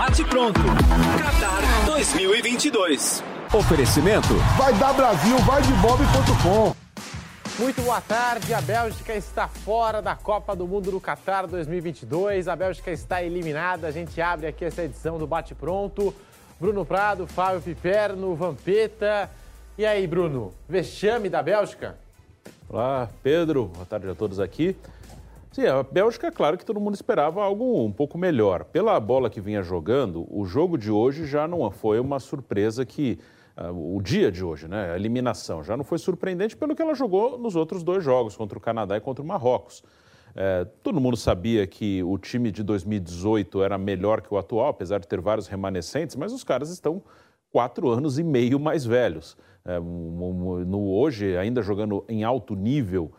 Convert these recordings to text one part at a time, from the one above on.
Bate pronto. Qatar 2022. Oferecimento. Vai dar Brasil, vai de bob.com. Muito boa tarde. A Bélgica está fora da Copa do Mundo no Qatar 2022. A Bélgica está eliminada. A gente abre aqui essa edição do Bate Pronto. Bruno Prado, Fábio Piperno, Vampeta. E aí, Bruno? Vexame da Bélgica? Olá, Pedro. Boa tarde a todos aqui. Sim, a Bélgica, é claro que todo mundo esperava algo um pouco melhor. Pela bola que vinha jogando, o jogo de hoje já não foi uma surpresa que uh, o dia de hoje, né? A eliminação já não foi surpreendente pelo que ela jogou nos outros dois jogos, contra o Canadá e contra o Marrocos. É, todo mundo sabia que o time de 2018 era melhor que o atual, apesar de ter vários remanescentes, mas os caras estão quatro anos e meio mais velhos. É, no, hoje, ainda jogando em alto nível,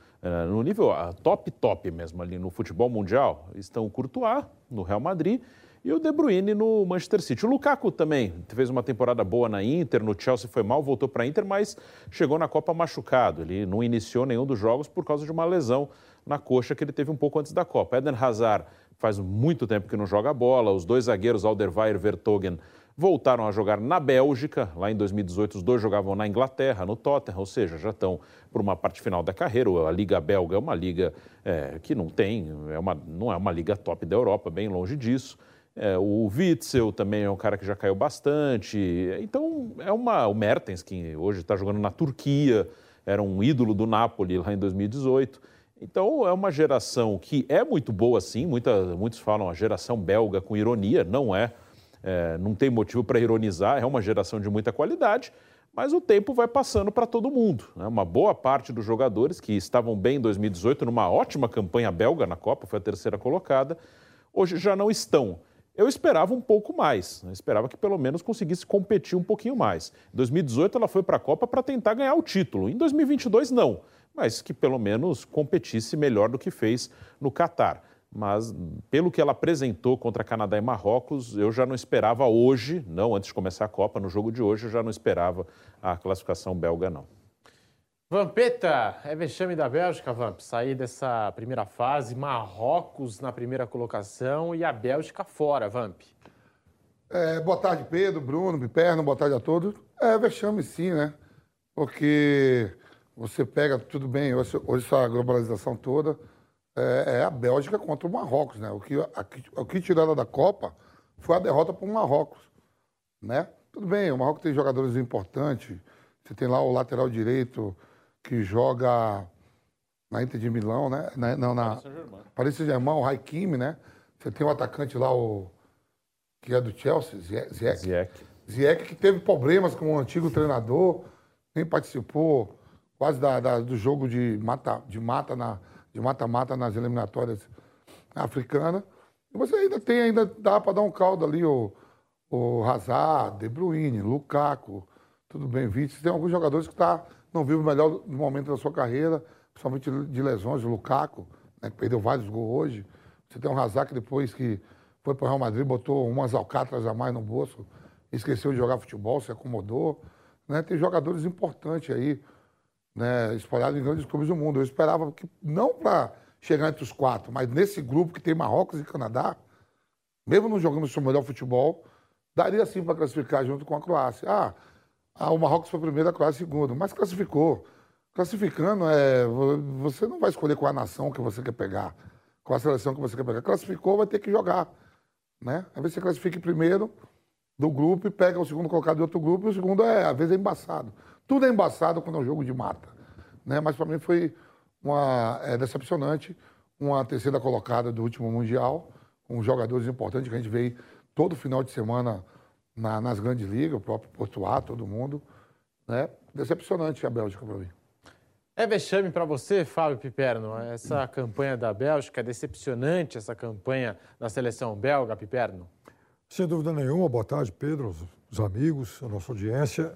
no nível top, top mesmo ali no futebol mundial, estão o Courtois, no Real Madrid, e o De Bruyne no Manchester City. O Lukaku também fez uma temporada boa na Inter, no Chelsea foi mal, voltou para a Inter, mas chegou na Copa machucado. Ele não iniciou nenhum dos jogos por causa de uma lesão na coxa que ele teve um pouco antes da Copa. Eden Hazard faz muito tempo que não joga bola. Os dois zagueiros, Alderweireld e Vertogen, voltaram a jogar na Bélgica. Lá em 2018, os dois jogavam na Inglaterra, no Tottenham, ou seja, já estão por uma parte final da carreira. A Liga Belga é uma liga é, que não tem, é uma, não é uma liga top da Europa, bem longe disso. É, o Witzel também é um cara que já caiu bastante. Então, é uma. O Mertens, que hoje está jogando na Turquia, era um ídolo do Napoli lá em 2018. Então, é uma geração que é muito boa, sim. Muita, muitos falam a geração belga com ironia, não é. É não tem motivo para ironizar, é uma geração de muita qualidade, mas o tempo vai passando para todo mundo. Né? Uma boa parte dos jogadores que estavam bem em 2018, numa ótima campanha belga na Copa, foi a terceira colocada, hoje já não estão. Eu esperava um pouco mais, né? esperava que pelo menos conseguisse competir um pouquinho mais. Em 2018 ela foi para a Copa para tentar ganhar o título, em 2022 não, mas que pelo menos competisse melhor do que fez no Catar. Mas pelo que ela apresentou contra Canadá e Marrocos, eu já não esperava hoje, não antes de começar a Copa, no jogo de hoje, eu já não esperava a classificação belga, não. Vampeta, é vexame da Bélgica, Vamp, sair dessa primeira fase, Marrocos na primeira colocação e a Bélgica fora, Vamp. É, boa tarde, Pedro, Bruno, Piperno, boa tarde a todos. É vexame sim, né? Porque você pega, tudo bem, hoje, hoje essa globalização toda é, é, a Bélgica contra o Marrocos, né? O que, a, o que tiraram da Copa foi a derrota para o Marrocos, né? Tudo bem, o Marrocos tem jogadores importantes, você tem lá o lateral direito que joga na Inter de Milão, né? Na, não, na Paris Saint-Germain, o Haikimi, né? Você tem um atacante lá, o que é do Chelsea, Ziyech. Ziyech. Ziyech, que teve problemas com o antigo treinador, nem participou quase da, da, do jogo de mata, de mata na de mata-mata nas eliminatórias africanas. E você ainda tem, ainda dá para dar um caldo ali, o, o Hazard, De Bruyne, Lukaku, tudo bem, Vitor. Tem alguns jogadores que tá, não vivem o melhor momento da sua carreira, principalmente de lesões, o Lukaku, né, que perdeu vários gols hoje. Você tem o Hazard que depois que foi para o Real Madrid, botou umas alcatras a mais no bolso, esqueceu de jogar futebol, se acomodou. Né? Tem jogadores importantes aí, né, espalhados em grandes clubes do mundo. Eu esperava que, não para chegar entre os quatro, mas nesse grupo que tem Marrocos e Canadá, mesmo não jogando o seu melhor futebol, daria sim para classificar junto com a Croácia. Ah, ah, o Marrocos foi primeiro, a Croácia segundo, mas classificou. Classificando, é, você não vai escolher qual a nação que você quer pegar, qual a seleção que você quer pegar. Classificou, vai ter que jogar. Né? Às vezes você classifica primeiro do grupo e pega o segundo colocado de outro grupo, e o segundo, é, às vezes, é embaçado. Tudo é embaçado quando é um jogo de mata. Né? Mas para mim foi uma, é, decepcionante uma terceira colocada do último Mundial, com jogadores importantes que a gente vê todo final de semana na, nas grandes ligas, o próprio Portuá, todo mundo. Né? Decepcionante a Bélgica para mim. É vexame para você, Fábio Piperno, essa campanha da Bélgica, é decepcionante essa campanha da seleção belga, Piperno? Sem dúvida nenhuma. Boa tarde, Pedro, os amigos, a nossa audiência.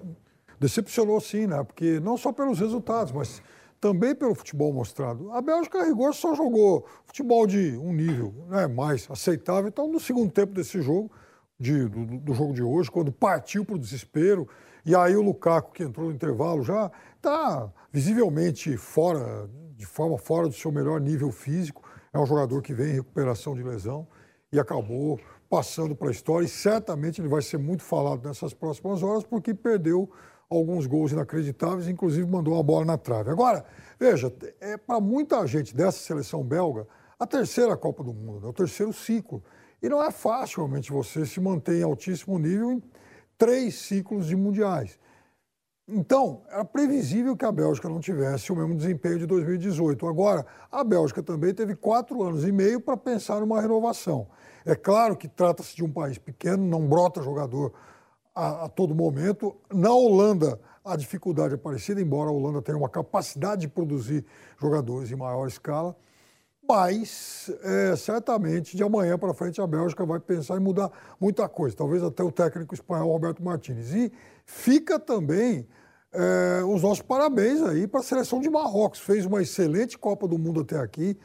Decepcionou sim, né? Porque não só pelos resultados, mas também pelo futebol mostrado. A Bélgica, a rigor, só jogou futebol de um nível né, mais aceitável. Então, no segundo tempo desse jogo, de, do, do, jogo de hoje, quando partiu para o desespero, e aí o Lukaku, que entrou no intervalo, já está visivelmente fora, de forma fora do seu melhor nível físico. É um jogador que vem em recuperação de lesão e acabou passando para a história. E certamente ele vai ser muito falado nessas próximas horas, porque perdeu alguns gols inacreditáveis, inclusive mandou uma bola na trave. Agora, veja, é para muita gente dessa seleção belga a terceira Copa do Mundo, né? o terceiro ciclo. E não é fácil realmente você se manter em altíssimo nível em três ciclos de mundiais. Então, era previsível que a Bélgica não tivesse o mesmo desempenho de 2018. Agora, a Bélgica também teve quatro anos e meio para pensar numa renovação. É claro que trata-se de um país pequeno, não brota jogador a, a, todo momento. Na Holanda, a dificuldade é parecida, embora a Holanda tenha uma capacidade de produzir jogadores em maior escala. Mas, é, certamente, de amanhã para frente, a Bélgica vai pensar em mudar muita coisa. Talvez até o técnico espanhol Roberto Martínez. E fica também é, os nossos parabéns aí para a seleção de Marrocos. Fez uma excelente Copa do Mundo até aqui.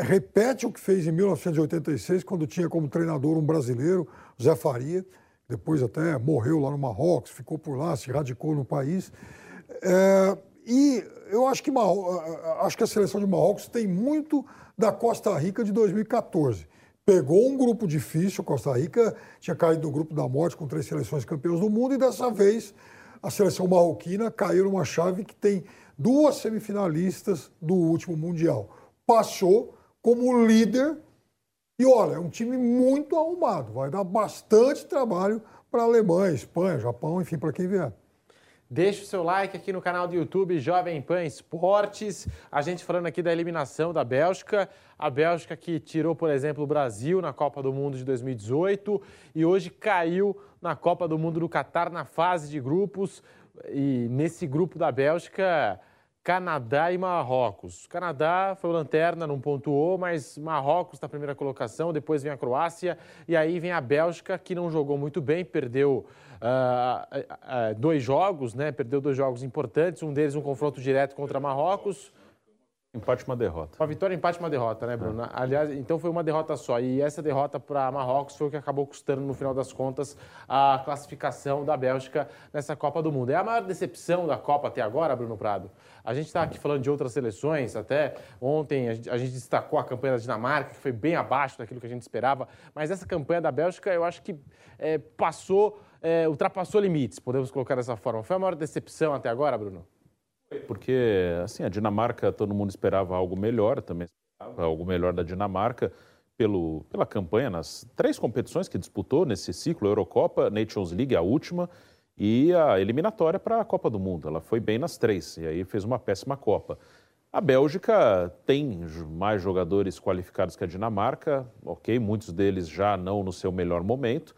Repete o que fez em 1986, quando tinha como treinador um brasileiro, Zé Faria. Depois até morreu lá no Marrocos, ficou por lá, se radicou no país. É, e eu acho que, acho que a seleção de Marrocos tem muito da Costa Rica de 2014. Pegou um grupo difícil, Costa Rica tinha caído no grupo da morte com três seleções campeãs do mundo, e dessa vez a seleção marroquina caiu numa chave que tem duas semifinalistas do último Mundial. Passou como líder, e olha, é um time muito arrumado, vai dar bastante trabalho para Alemanha, Espanha, Japão, enfim, para quem vier. Deixe o seu like aqui no canal do YouTube Jovem Pan Esportes. A gente falando aqui da eliminação da Bélgica. A Bélgica que tirou, por exemplo, o Brasil na Copa do Mundo de 2018 e hoje caiu na Copa do Mundo do Catar na fase de grupos. E nesse grupo da Bélgica, Canadá e Marrocos. Canadá foi o lanterna, não pontuou, mas Marrocos na primeira colocação, depois vem a Croácia e aí vem a Bélgica, que não jogou muito bem, perdeu uh, uh, dois jogos, né? Perdeu dois jogos importantes, um deles um confronto direto contra Marrocos. Empate uma derrota. Uma vitória, empate uma derrota, né, Bruno? É. Aliás, então foi uma derrota só. E essa derrota para Marrocos foi o que acabou custando, no final das contas, a classificação da Bélgica nessa Copa do Mundo. É a maior decepção da Copa até agora, Bruno Prado? A gente está aqui falando de outras seleções, até ontem a gente, a gente, destacou a campanha da Dinamarca, que foi bem abaixo daquilo que a gente esperava, mas essa campanha da Bélgica eu acho que é, passou, é, ultrapassou limites, podemos colocar dessa forma. Foi a maior decepção até agora, Bruno? Porque, assim, a Dinamarca, todo mundo esperava algo melhor, também esperava algo melhor da Dinamarca pelo, pela campanha nas três competições que disputou nesse ciclo, Eurocopa, Nations League, a última, e a eliminatória para a Copa do Mundo. Ela foi bem nas três, e aí fez uma péssima Copa. A Bélgica tem mais jogadores qualificados que a Dinamarca, ok, muitos deles já não no seu melhor momento,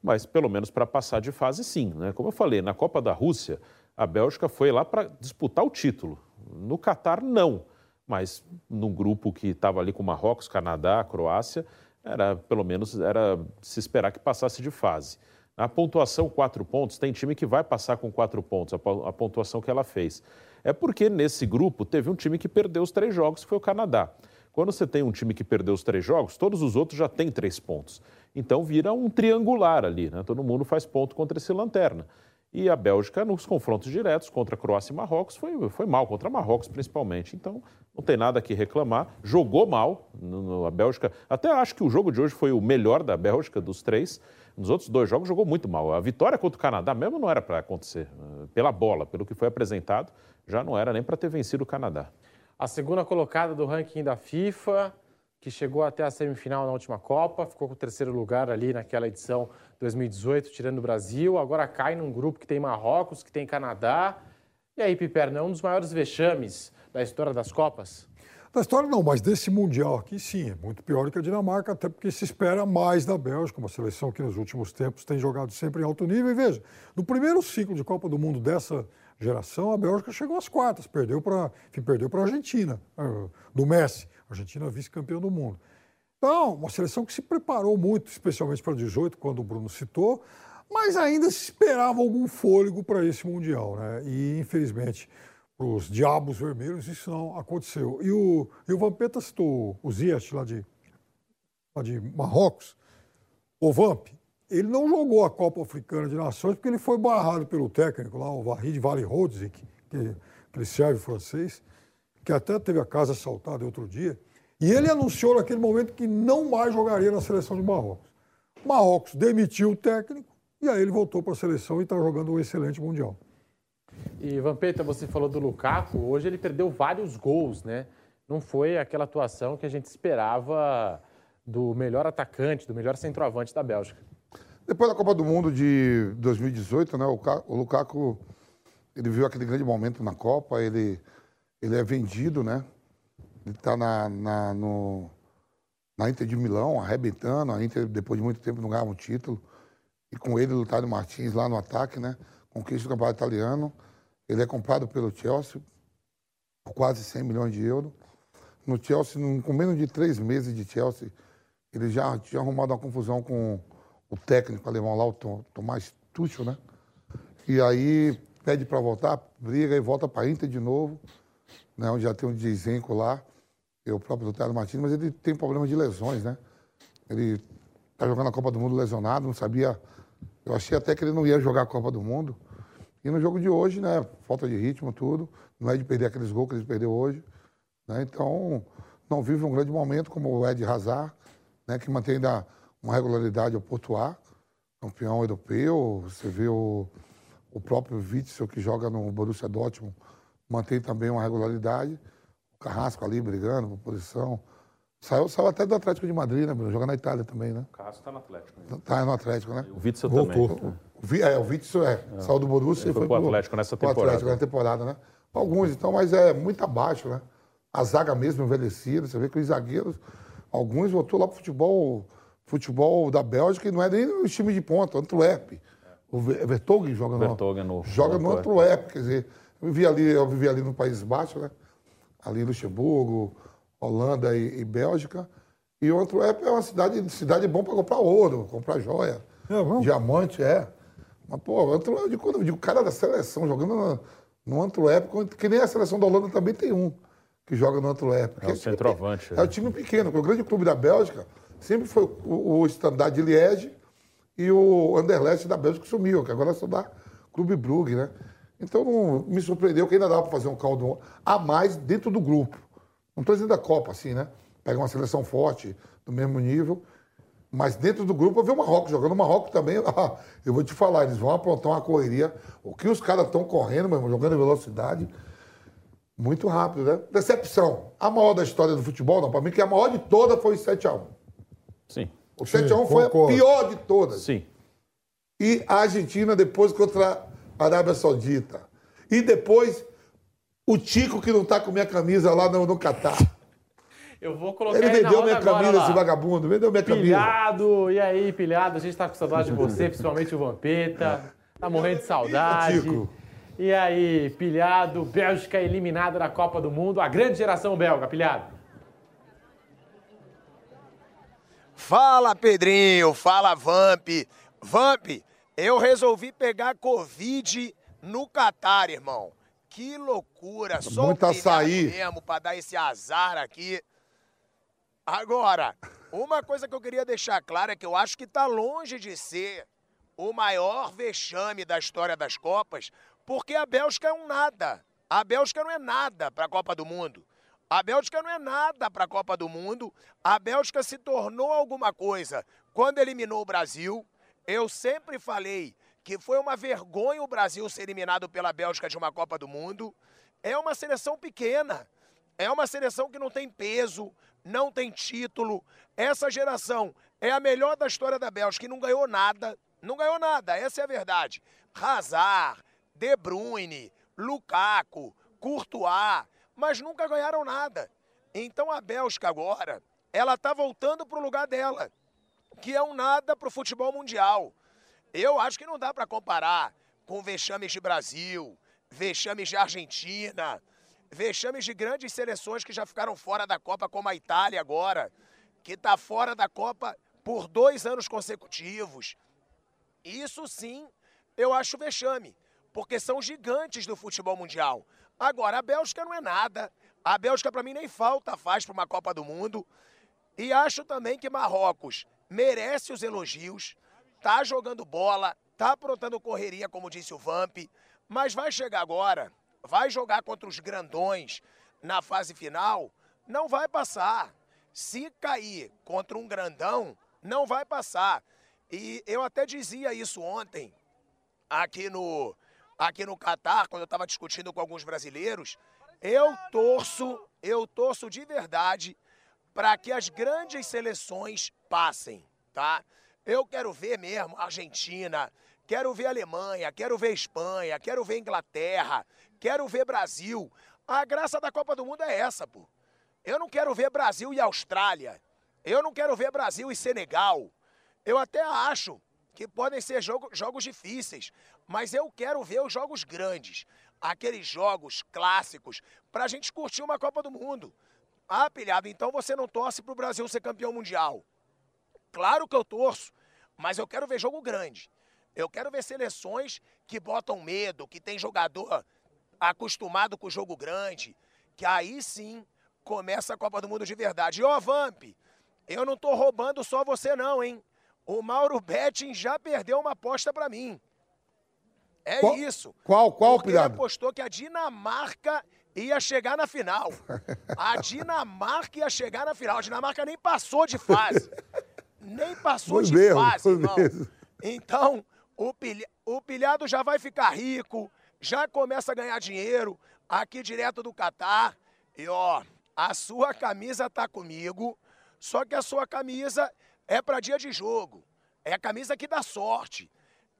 mas pelo menos para passar de fase sim. Né? Como eu falei, na Copa da Rússia, a Bélgica foi lá para disputar o título. No Catar, não. Mas num grupo que estava ali com Marrocos, Canadá, Croácia, era pelo menos era se esperar que passasse de fase. A pontuação quatro pontos, tem time que vai passar com quatro pontos, a pontuação que ela fez. É porque nesse grupo teve um time que perdeu os três jogos, que foi o Canadá. Quando você tem um time que perdeu os três jogos, todos os outros já têm três pontos. Então vira um triangular ali, né? Todo mundo faz ponto contra esse lanterna. E a Bélgica, nos confrontos diretos contra Croácia e Marrocos, foi, foi mal, contra Marrocos principalmente. Então, não tem nada que reclamar. Jogou mal no, a Bélgica. Até acho que o jogo de hoje foi o melhor da Bélgica, dos três. Nos outros dois jogos jogou muito mal. A vitória contra o Canadá mesmo não era para acontecer. Eh, pela bola, pelo que foi apresentado, já não era nem para ter vencido o Canadá. A segunda colocada do ranking da FIFA, que chegou até a semifinal na última Copa, ficou com o terceiro lugar ali naquela edição 2018, tirando o Brasil. Agora cai num grupo que tem Marrocos, que tem Canadá. E aí, Piperno, é um dos maiores vexames da história das Copas? Da história não, mas desse Mundial aqui sim, é muito pior do que a Dinamarca, até porque se espera mais da Bélgica, uma seleção que nos últimos tempos tem jogado sempre em alto nível. E veja, no primeiro ciclo de Copa do Mundo dessa, geração, a Bélgica chegou às quartas, perdeu para a Argentina, eh, do Messi. Argentina vice-campeão do mundo. Então, uma seleção que se preparou muito, especialmente para 18, quando o Bruno citou, mas ainda se esperava algum fôlego para esse Mundial. Né? E, infelizmente, para os Diabos Vermelhos, isso não aconteceu. E o, e o Vampeta citou o Ziyech, lá de, lá de Marrocos, o Vamp, ele não jogou a Copa Africana de Nações porque ele foi barrado pelo técnico lá, o Vahid Vale Rodzik, que, que ele serve francês, que até teve a casa assaltada outro dia. E ele anunciou naquele momento que não mais jogaria na seleção de Marrocos. Marrocos demitiu o técnico e aí ele voltou para a seleção e está jogando um excelente Mundial. E Vampeta, você falou do Lukaku, hoje ele perdeu vários gols, né? Não foi aquela atuação que a gente esperava do melhor atacante, do melhor centroavante da Bélgica. Depois da Copa do Mundo de 2018, né, o Lukaku ele viu aquele grande momento na Copa, ele, ele é vendido, né? Ele está na, na, na Inter de Milão, arrebentando. A Inter, depois de muito tempo, não ganhava um título. E com ele, Lutário Martins lá no ataque, né? Conquista o campeonato italiano. Ele é comprado pelo Chelsea por quase 100 milhões de euros. No Chelsea, com menos de três meses de Chelsea, ele já tinha arrumado uma confusão com o técnico alemão lá, o Tomás Tuchel, né? E aí pede para voltar, briga e volta para a Inter de novo, né? onde já tem um Dizenko lá o próprio Lutário Martins, mas ele tem problema de lesões, né? Ele está jogando a Copa do Mundo lesionado, não sabia. Eu achei até que ele não ia jogar a Copa do Mundo. E no jogo de hoje, né? Falta de ritmo, tudo. Não é de perder aqueles gols que ele perdeu hoje. Né? Então, não vive um grande momento como o Ed Hazard, né? que mantém ainda uma regularidade ao Portuar, campeão europeu. Você vê o, o próprio Witzel, que joga no Borussia Dortmund, mantém também uma regularidade. Carrasco ali brigando por posição. Saiu, saiu até do Atlético de Madrid, né, Bruno? Joga na Itália também, né? O Carrasco tá no Atlético. Né? Tá no Atlético, né? O Witzel Voltou. também. O, é, o Witzel é. é. Saiu do Borussia e foi, foi pro Atlético nessa temporada. Atlético na temporada, né? Alguns, então, mas é muito abaixo, né? A zaga mesmo envelhecida, você vê que os zagueiros, alguns voltou lá pro futebol, futebol da Bélgica e não é nem o time de ponta, Antwerp. O Vertogen joga Vertogen no, no, joga no Antwerp, quer dizer, eu vivi ali, eu vivi ali no País Baixo, né? ali em Luxemburgo, Holanda e, e Bélgica. E o Antwerp é uma cidade, cidade bom para comprar ouro, comprar joia, é, diamante, é. Mas, pô, Antwerp, de quando o cara da seleção jogando no, no Antwerp, que nem a seleção da Holanda também tem um que joga no Antwerp. É o centroavante. É, é o time pequeno, porque o grande clube da Bélgica sempre foi o, o Standard de Liège e o Anderlecht da Bélgica que sumiu, que agora é só dá Clube Brugge, né? Então não me surpreendeu que ainda dava para fazer um caldo a mais dentro do grupo. Não estou dizendo da Copa, assim, né? Pega uma seleção forte, do mesmo nível. Mas dentro do grupo eu vi o Marrocos jogando. O Marrocos também, ah, eu vou te falar, eles vão aprontar uma correria. O que os caras estão correndo, meu irmão, jogando em velocidade, muito rápido, né? Decepção. A maior da história do futebol, não, para mim, que a maior de todas foi o 7x1. Sim. O 7x1 foi a pior de todas. Sim. E a Argentina, depois contra Arábia Saudita. E depois, o Tico que não está com minha camisa lá no, no Catar. Eu vou colocar Ele vendeu minha camisa, agora, esse vagabundo, vendeu minha camisa. Pilhado, e aí, pilhado, a gente tá com saudade de você, principalmente o Vampeta. Tá morrendo de saudade. Tico. E aí, pilhado, Bélgica eliminada da Copa do Mundo, a grande geração belga, pilhado. Fala, Pedrinho, fala, Vamp. Vamp, eu resolvi pegar Covid no Catar, irmão. Que loucura. Só Muito açaí. mesmo pra dar esse azar aqui. Agora, uma coisa que eu queria deixar clara é que eu acho que tá longe de ser o maior vexame da história das Copas, porque a Bélgica é um nada. A Bélgica não é nada para a Copa do Mundo. A Bélgica não é nada para a Copa do Mundo. A Bélgica se tornou alguma coisa quando eliminou o Brasil, eu sempre falei que foi uma vergonha o Brasil ser eliminado pela Bélgica de uma Copa do Mundo. É uma seleção pequena, é uma seleção que não tem peso, não tem título. Essa geração é a melhor da história da Bélgica e não ganhou nada. Não ganhou nada, essa é a verdade. Hazard, De Bruyne, Lukaku, Courtois, mas nunca ganharam nada. Então a Bélgica agora, ela está voltando para o lugar dela que é um nada para o futebol mundial. Eu acho que não dá para comparar com vexames de Brasil, vexames de Argentina, vexames de grandes seleções que já ficaram fora da Copa, como a Itália agora, que está fora da Copa por dois anos consecutivos. Isso sim, eu acho vexame, porque são gigantes do futebol mundial. Agora, a Bélgica não é nada. A Bélgica, para mim, nem falta faz para uma Copa do Mundo. E acho também que Marrocos merece os elogios, tá jogando bola, tá aprontando correria, como disse o Vamp, mas vai chegar agora, vai jogar contra os grandões na fase final, não vai passar. Se cair contra um grandão, não vai passar. E eu até dizia isso ontem, aqui no, aqui no Catar, quando eu estava discutindo com alguns brasileiros. Eu torço, eu torço de verdade para que as grandes seleções passem, tá? Eu quero ver mesmo Argentina, quero ver Alemanha, quero ver Espanha, quero ver Inglaterra, quero ver Brasil. A graça da Copa do Mundo é essa, pô. Eu não quero ver Brasil e Austrália. Eu não quero ver Brasil e Senegal. Eu até acho que podem ser jogo, jogos difíceis, mas eu quero ver os jogos grandes, aqueles jogos clássicos, para a gente curtir uma Copa do Mundo. Ah, pilhado, então você não torce para o Brasil ser campeão mundial. Claro que eu torço, mas eu quero ver jogo grande. Eu quero ver seleções que botam medo, que tem jogador acostumado com o jogo grande, que aí sim começa a Copa do Mundo de verdade. E ó, Vamp, eu não tô roubando só você não, hein? O Mauro Betting já perdeu uma aposta para mim. É Qual- isso. qual- qual, Porque ele Pirado? apostou que a Dinamarca ia chegar na final. A Dinamarca ia chegar na final. A Dinamarca nem passou de fase. Nem passou Foi de mesmo, fase, irmão. mesmo. Então, o, pilha- o pilhado já vai ficar rico, já começa a ganhar dinheiro aqui direto do Catar. E ó, a sua camisa tá comigo, só que a sua camisa é para dia de jogo. É a camisa que dá sorte.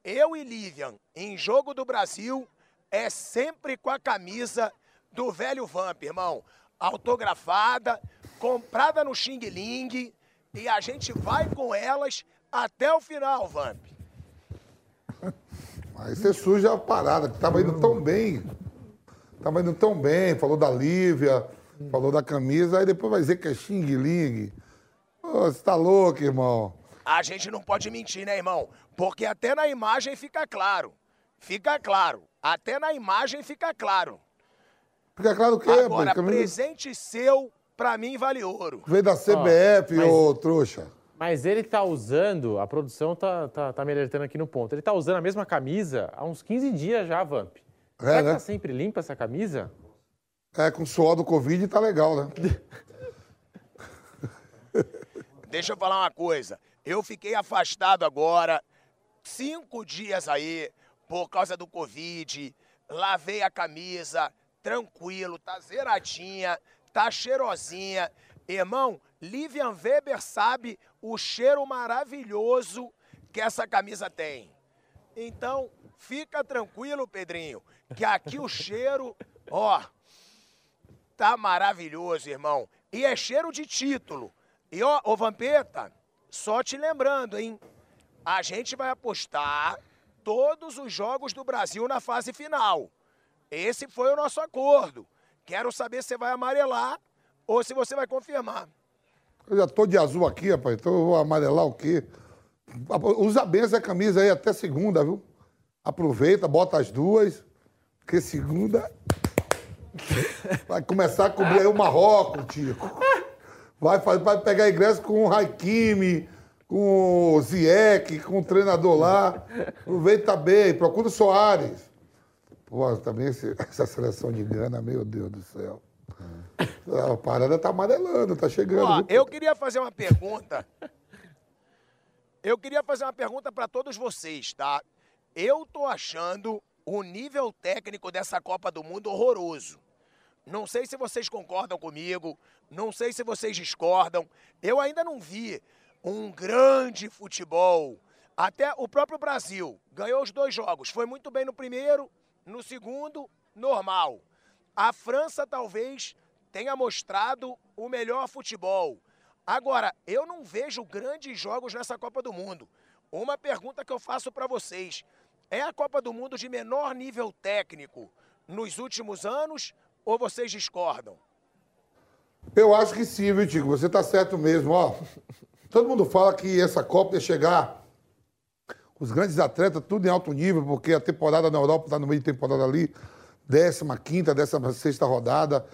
Eu e Livian, em jogo do Brasil, é sempre com a camisa do velho Vamp, irmão. Autografada, comprada no Xing Ling, e a gente vai com elas até o final, Vamp. Aí você suja a parada, que tava indo tão bem. Tava indo tão bem, falou da Lívia, falou da camisa, aí depois vai dizer que é Xing Ling. Ô, Você tá louco, irmão. A gente não pode mentir, né, irmão? Porque até na imagem fica claro. Fica claro. Até na imagem fica claro. Fica claro que Agora, é, camisa presente seu, pra mim, vale ouro. veio da CBF, mas- ô trouxa. Mas ele tá usando, a produção tá, tá, tá me alertando aqui no ponto. Ele tá usando a mesma camisa há uns 15 dias já, Vamp. Será que né? tá sempre limpa essa camisa? É, com o suor do Covid tá legal, né? Deixa eu falar uma coisa. Eu fiquei afastado agora, cinco dias aí, por causa do Covid. Lavei a camisa, tranquilo, tá zeradinha, tá cheirosinha. Irmão, Livian Weber sabe o cheiro maravilhoso que essa camisa tem. Então, fica tranquilo, Pedrinho, que aqui o cheiro, ó, tá maravilhoso, irmão. E é cheiro de título. E ó, ô Vampeta, só te lembrando, hein? A gente vai apostar todos os jogos do Brasil na fase final. Esse foi o nosso acordo. Quero saber se você vai amarelar ou se você vai confirmar. Eu já tô de azul aqui, rapaz, então eu vou amarelar o quê? Usa bem essa camisa aí até segunda, viu? Aproveita, bota as duas, porque segunda vai começar a cobrir aí o Marrocos, Tico. Vai, vai pegar ingresso com o Hakimi, com o Zieck, com o treinador lá. Aproveita bem, procura o Soares. Pô, também esse- essa seleção de Gana, meu Deus do céu. A parada tá amarelando, tá chegando. Ó, eu queria fazer uma pergunta. Eu queria fazer uma pergunta para todos vocês, tá? Eu tô achando o nível técnico dessa Copa do Mundo horroroso. Não sei se vocês concordam comigo, não sei se vocês discordam. Eu ainda não vi um grande futebol. Até o próprio Brasil ganhou os dois jogos. Foi muito bem no primeiro, no segundo, normal. A França talvez tenha mostrado o melhor futebol. Agora, eu não vejo grandes jogos nessa Copa do Mundo. Uma pergunta que eu faço para vocês: é a Copa do Mundo de menor nível técnico nos últimos anos ou vocês discordam? Eu acho que sim, viu, Tico? Você tá certo mesmo, ó. Todo mundo fala que essa Copa ia chegar os grandes atletas, tudo em alto nível, porque a temporada na Europa está no meio de temporada ali, 15 16 rodada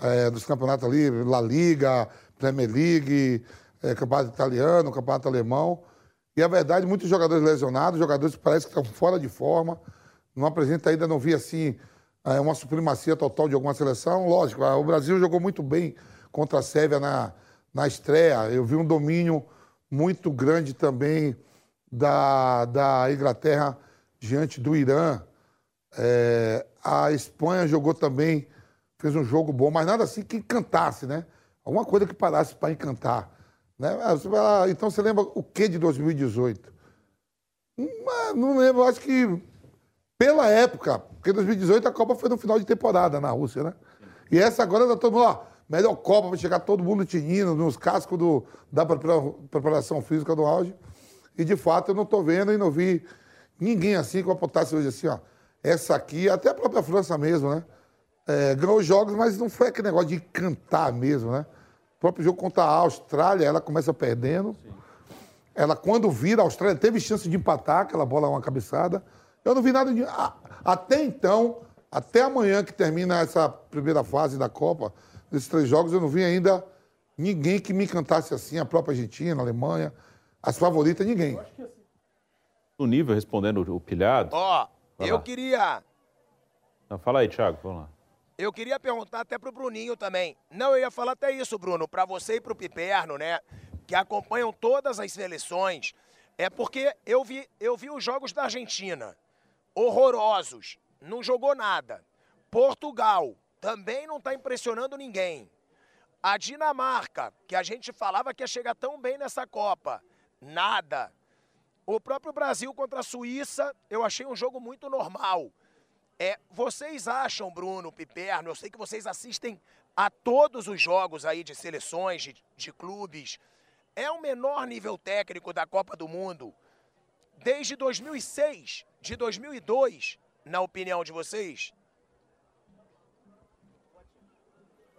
é, dos campeonatos ali, La Liga, Premier League, é, Campeonato Italiano, Campeonato Alemão. E a verdade, muitos jogadores lesionados, jogadores que parece que estão fora de forma, não apresenta ainda, não vi assim, é, uma supremacia total de alguma seleção. Lógico, o Brasil jogou muito bem contra a Sérvia na, na estreia. Eu vi um domínio muito grande também da, da Inglaterra diante do Irã. É, a Espanha jogou também, fez um jogo bom, mas nada assim que encantasse, né? Alguma coisa que parasse para encantar. Né? Ah, então você lembra o que de 2018? Não lembro, acho que pela época, porque 2018 a Copa foi no final de temporada na Rússia, né? E essa agora tá todo mundo, ó, melhor Copa, vai chegar todo mundo tinindo nos cascos do, da preparação física do auge. E de fato eu não estou vendo e não vi ninguém assim que apontasse hoje assim, ó. Essa aqui, até a própria França mesmo, né? É, ganhou jogos, mas não foi aquele negócio de cantar mesmo, né? O próprio jogo contra a Austrália, ela começa perdendo. Sim. Ela, quando vira, a Austrália teve chance de empatar, aquela bola uma cabeçada. Eu não vi nada de. Até então, até amanhã que termina essa primeira fase da Copa, desses três jogos, eu não vi ainda ninguém que me encantasse assim, a própria Argentina, a Alemanha. As favoritas, ninguém. Eu acho que assim. No nível, respondendo o pilhado. Ó, oh, eu lá. queria. Não, fala aí, Thiago, vamos lá. Eu queria perguntar até pro Bruninho também. Não, eu ia falar até isso, Bruno, para você e pro Piperno, né? Que acompanham todas as seleções. É porque eu vi, eu vi os jogos da Argentina. Horrorosos. Não jogou nada. Portugal também não está impressionando ninguém. A Dinamarca, que a gente falava que ia chegar tão bem nessa Copa, nada. O próprio Brasil contra a Suíça, eu achei um jogo muito normal. É, vocês acham, Bruno, Piperno, eu sei que vocês assistem a todos os jogos aí de seleções, de, de clubes. É o menor nível técnico da Copa do Mundo desde 2006, de 2002, na opinião de vocês?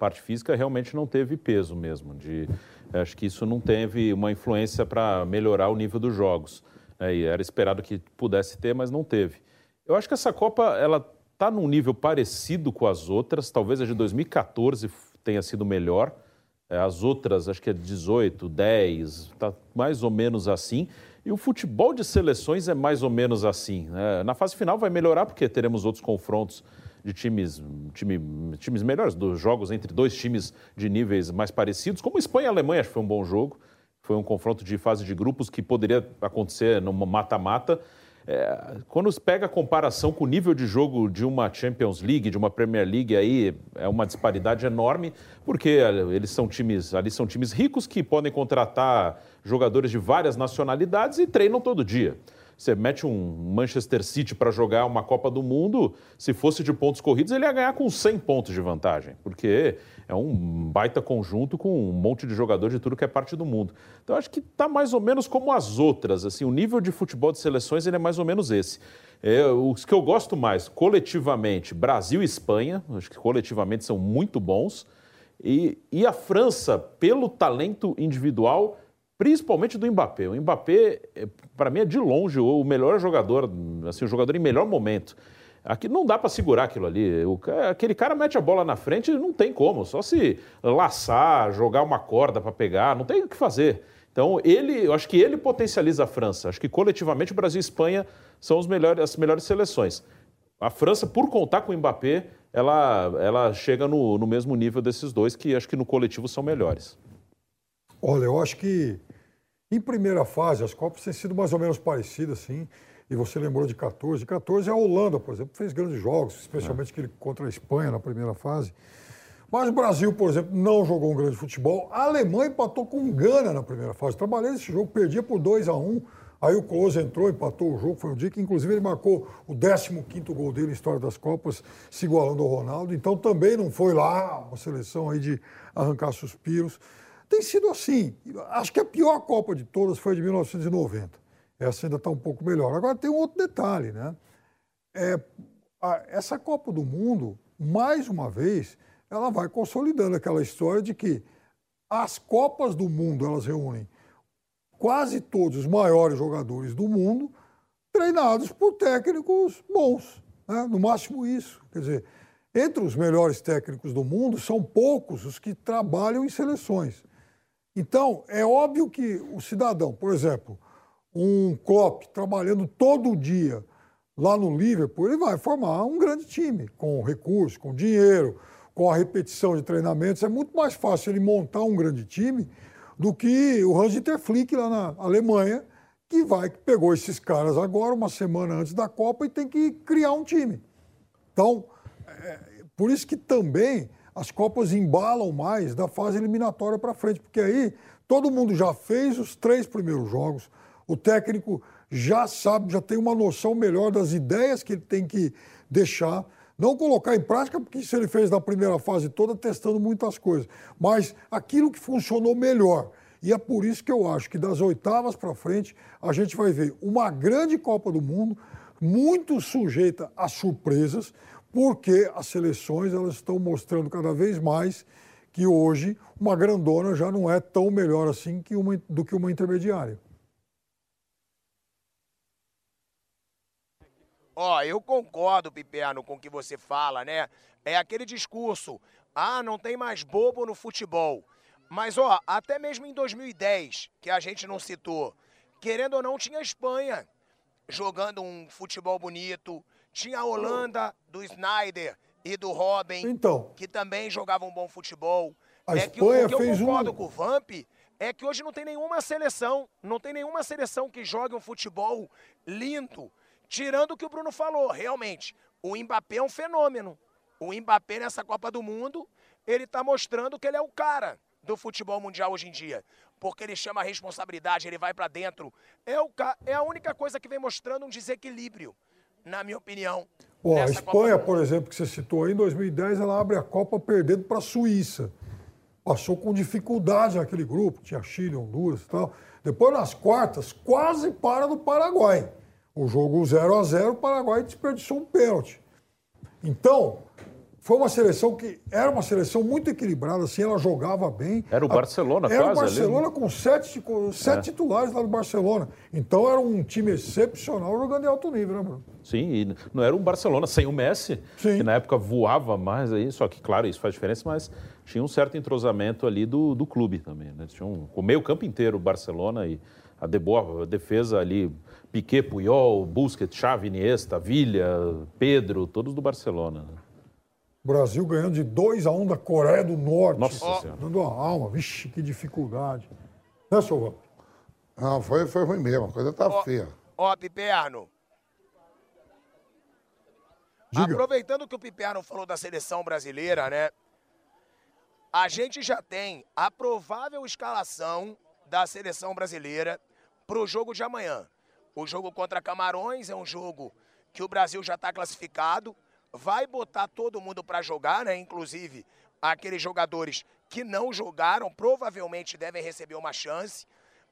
Parte física realmente não teve peso mesmo. De, acho que isso não teve uma influência para melhorar o nível dos jogos. É, era esperado que pudesse ter, mas não teve. Eu acho que essa Copa ela está num nível parecido com as outras. Talvez a de 2014 tenha sido melhor. É, as outras, acho que é 18, 10, está mais ou menos assim. E o futebol de seleções é mais ou menos assim. Né? Na fase final vai melhorar porque teremos outros confrontos de times, time, times melhores, dos jogos entre dois times de níveis mais parecidos, como Espanha e Alemanha, acho que foi um bom jogo. Foi um confronto de fase de grupos que poderia acontecer no mata-mata. É, quando pega a comparação com o nível de jogo de uma Champions League, de uma Premier League, aí é uma disparidade enorme, porque eles são times, ali são times ricos que podem contratar jogadores de várias nacionalidades e treinam todo dia. Você mete um Manchester City para jogar uma Copa do Mundo, se fosse de pontos corridos, ele ia ganhar com 100 pontos de vantagem, porque é um baita conjunto com um monte de jogador de tudo que é parte do mundo. Então, acho que está mais ou menos como as outras. Assim, o nível de futebol de seleções ele é mais ou menos esse. É, os que eu gosto mais, coletivamente, Brasil e Espanha, acho que coletivamente são muito bons. E, e a França, pelo talento individual, principalmente do Mbappé. O Mbappé, é, para mim, é de longe o melhor jogador, assim, o jogador em melhor momento. Aqui não dá para segurar aquilo ali. O, aquele cara mete a bola na frente, não tem como. Só se laçar, jogar uma corda para pegar, não tem o que fazer. Então, ele, eu acho que ele potencializa a França. Acho que coletivamente o Brasil e Espanha são os melhores, as melhores seleções. A França, por contar com o Mbappé, ela, ela chega no, no mesmo nível desses dois, que acho que no coletivo são melhores. Olha, eu acho que em primeira fase, as Copas têm sido mais ou menos parecidas, sim. E você lembrou de 14. 14 a Holanda, por exemplo, fez grandes jogos, especialmente aquele contra a Espanha na primeira fase. Mas o Brasil, por exemplo, não jogou um grande futebol. A Alemanha empatou com Gana na primeira fase. Trabalhei nesse jogo, perdia por 2 a 1 Aí o Close entrou, empatou o jogo. Foi um dia que, inclusive, ele marcou o 15 gol dele na história das Copas, se igualando ao Ronaldo. Então também não foi lá uma seleção aí de arrancar suspiros. Tem sido assim. Acho que a pior Copa de todas foi de 1990. Essa ainda está um pouco melhor. Agora tem um outro detalhe, né? É, a- essa Copa do Mundo, mais uma vez, ela vai consolidando aquela história de que as Copas do Mundo elas reúnem quase todos os maiores jogadores do mundo, treinados por técnicos bons. né? No máximo isso. Quer dizer, entre os melhores técnicos do mundo, são poucos os que trabalham em seleções. Então, é óbvio que o cidadão, por exemplo, um Klopp trabalhando todo dia lá no Liverpool, ele vai formar um grande time, com recursos, com dinheiro, com a repetição de treinamentos. É muito mais fácil ele montar um grande time do que o Hans-Dieter Flick lá na Alemanha, que vai que pegou esses caras agora, uma semana antes da Copa, e tem que criar um time. Então, é, por isso que também as Copas embalam mais da fase eliminatória para frente, porque aí todo mundo já fez os três primeiros jogos, o técnico já sabe, já tem uma noção melhor das ideias que ele tem que deixar. Não colocar em prática, porque isso ele fez na primeira fase toda, testando muitas coisas. Mas aquilo que funcionou melhor. E é por isso que eu acho que das oitavas para frente, a gente vai ver uma grande Copa do Mundo, muito sujeita a surpresas, porque as seleções elas estão mostrando cada vez mais que hoje uma grandona já não é tão melhor assim que uma, do que uma intermediária. Ó, eu concordo, Piperno, com o que você fala, né? É aquele discurso, ah, não tem mais bobo no futebol. Mas, ó, até mesmo em 2010, que a gente não citou, querendo ou não, tinha a Espanha jogando um futebol bonito, tinha a Holanda do Snyder e do Robin, Então. que também jogavam um bom futebol. A é que o que eu fez um- concordo com o Vamp é que hoje não tem nenhuma seleção, não tem nenhuma seleção que jogue um futebol lindo, tirando o que o Bruno falou, realmente. O Mbappé é um fenômeno. O Mbappé nessa Copa do Mundo, ele tá mostrando que ele é o cara do futebol mundial hoje em dia, porque ele chama a responsabilidade, ele vai para dentro. É, o, é a única coisa que vem mostrando um desequilíbrio, na minha opinião. Ó, a Copa Espanha, Mundo. por exemplo, que você citou aí, em 2010, ela abre a Copa perdendo para a Suíça. Passou com dificuldade naquele grupo, tinha Chile, Honduras e tal. Depois, nas quartas, quase para do Paraguai. O jogo 0 a 0 o Paraguai desperdiçou um pênalti. Então, foi uma seleção que era uma seleção muito equilibrada, assim, ela jogava bem. Era o A- Barcelona Era o quase ali, Barcelona né? com sete, com sete É. titulares lá do Barcelona. Então era um time excepcional jogando em alto nível, né, Bruno? Sim, e não era um Barcelona sem o Messi, Sim. que na época voava mais aí, só que, claro, isso faz diferença, mas tinha um certo entrosamento ali do, do clube também. Né? Tinha um, o meio campo inteiro, o Barcelona e a, de boa, a defesa ali, Piquet, Puyol, Busquets, Xavi, Iniesta, Villa, Pedro, todos do Barcelona. né? O Brasil ganhando de 2 a 1 da Coreia do Norte. Nossa Ó, Senhora. Dando a alma. Vixe, que dificuldade. Né, Vamp? Não, foi, foi ruim mesmo, a coisa tá Ó, feia. Ó, Piperno, Diga. Aproveitando que o Piperno falou da seleção brasileira, né? A gente já tem a provável escalação da seleção brasileira para o jogo de amanhã. O jogo contra Camarões é um jogo que o Brasil já está classificado, vai botar todo mundo para jogar, né? Inclusive aqueles jogadores que não jogaram provavelmente devem receber uma chance.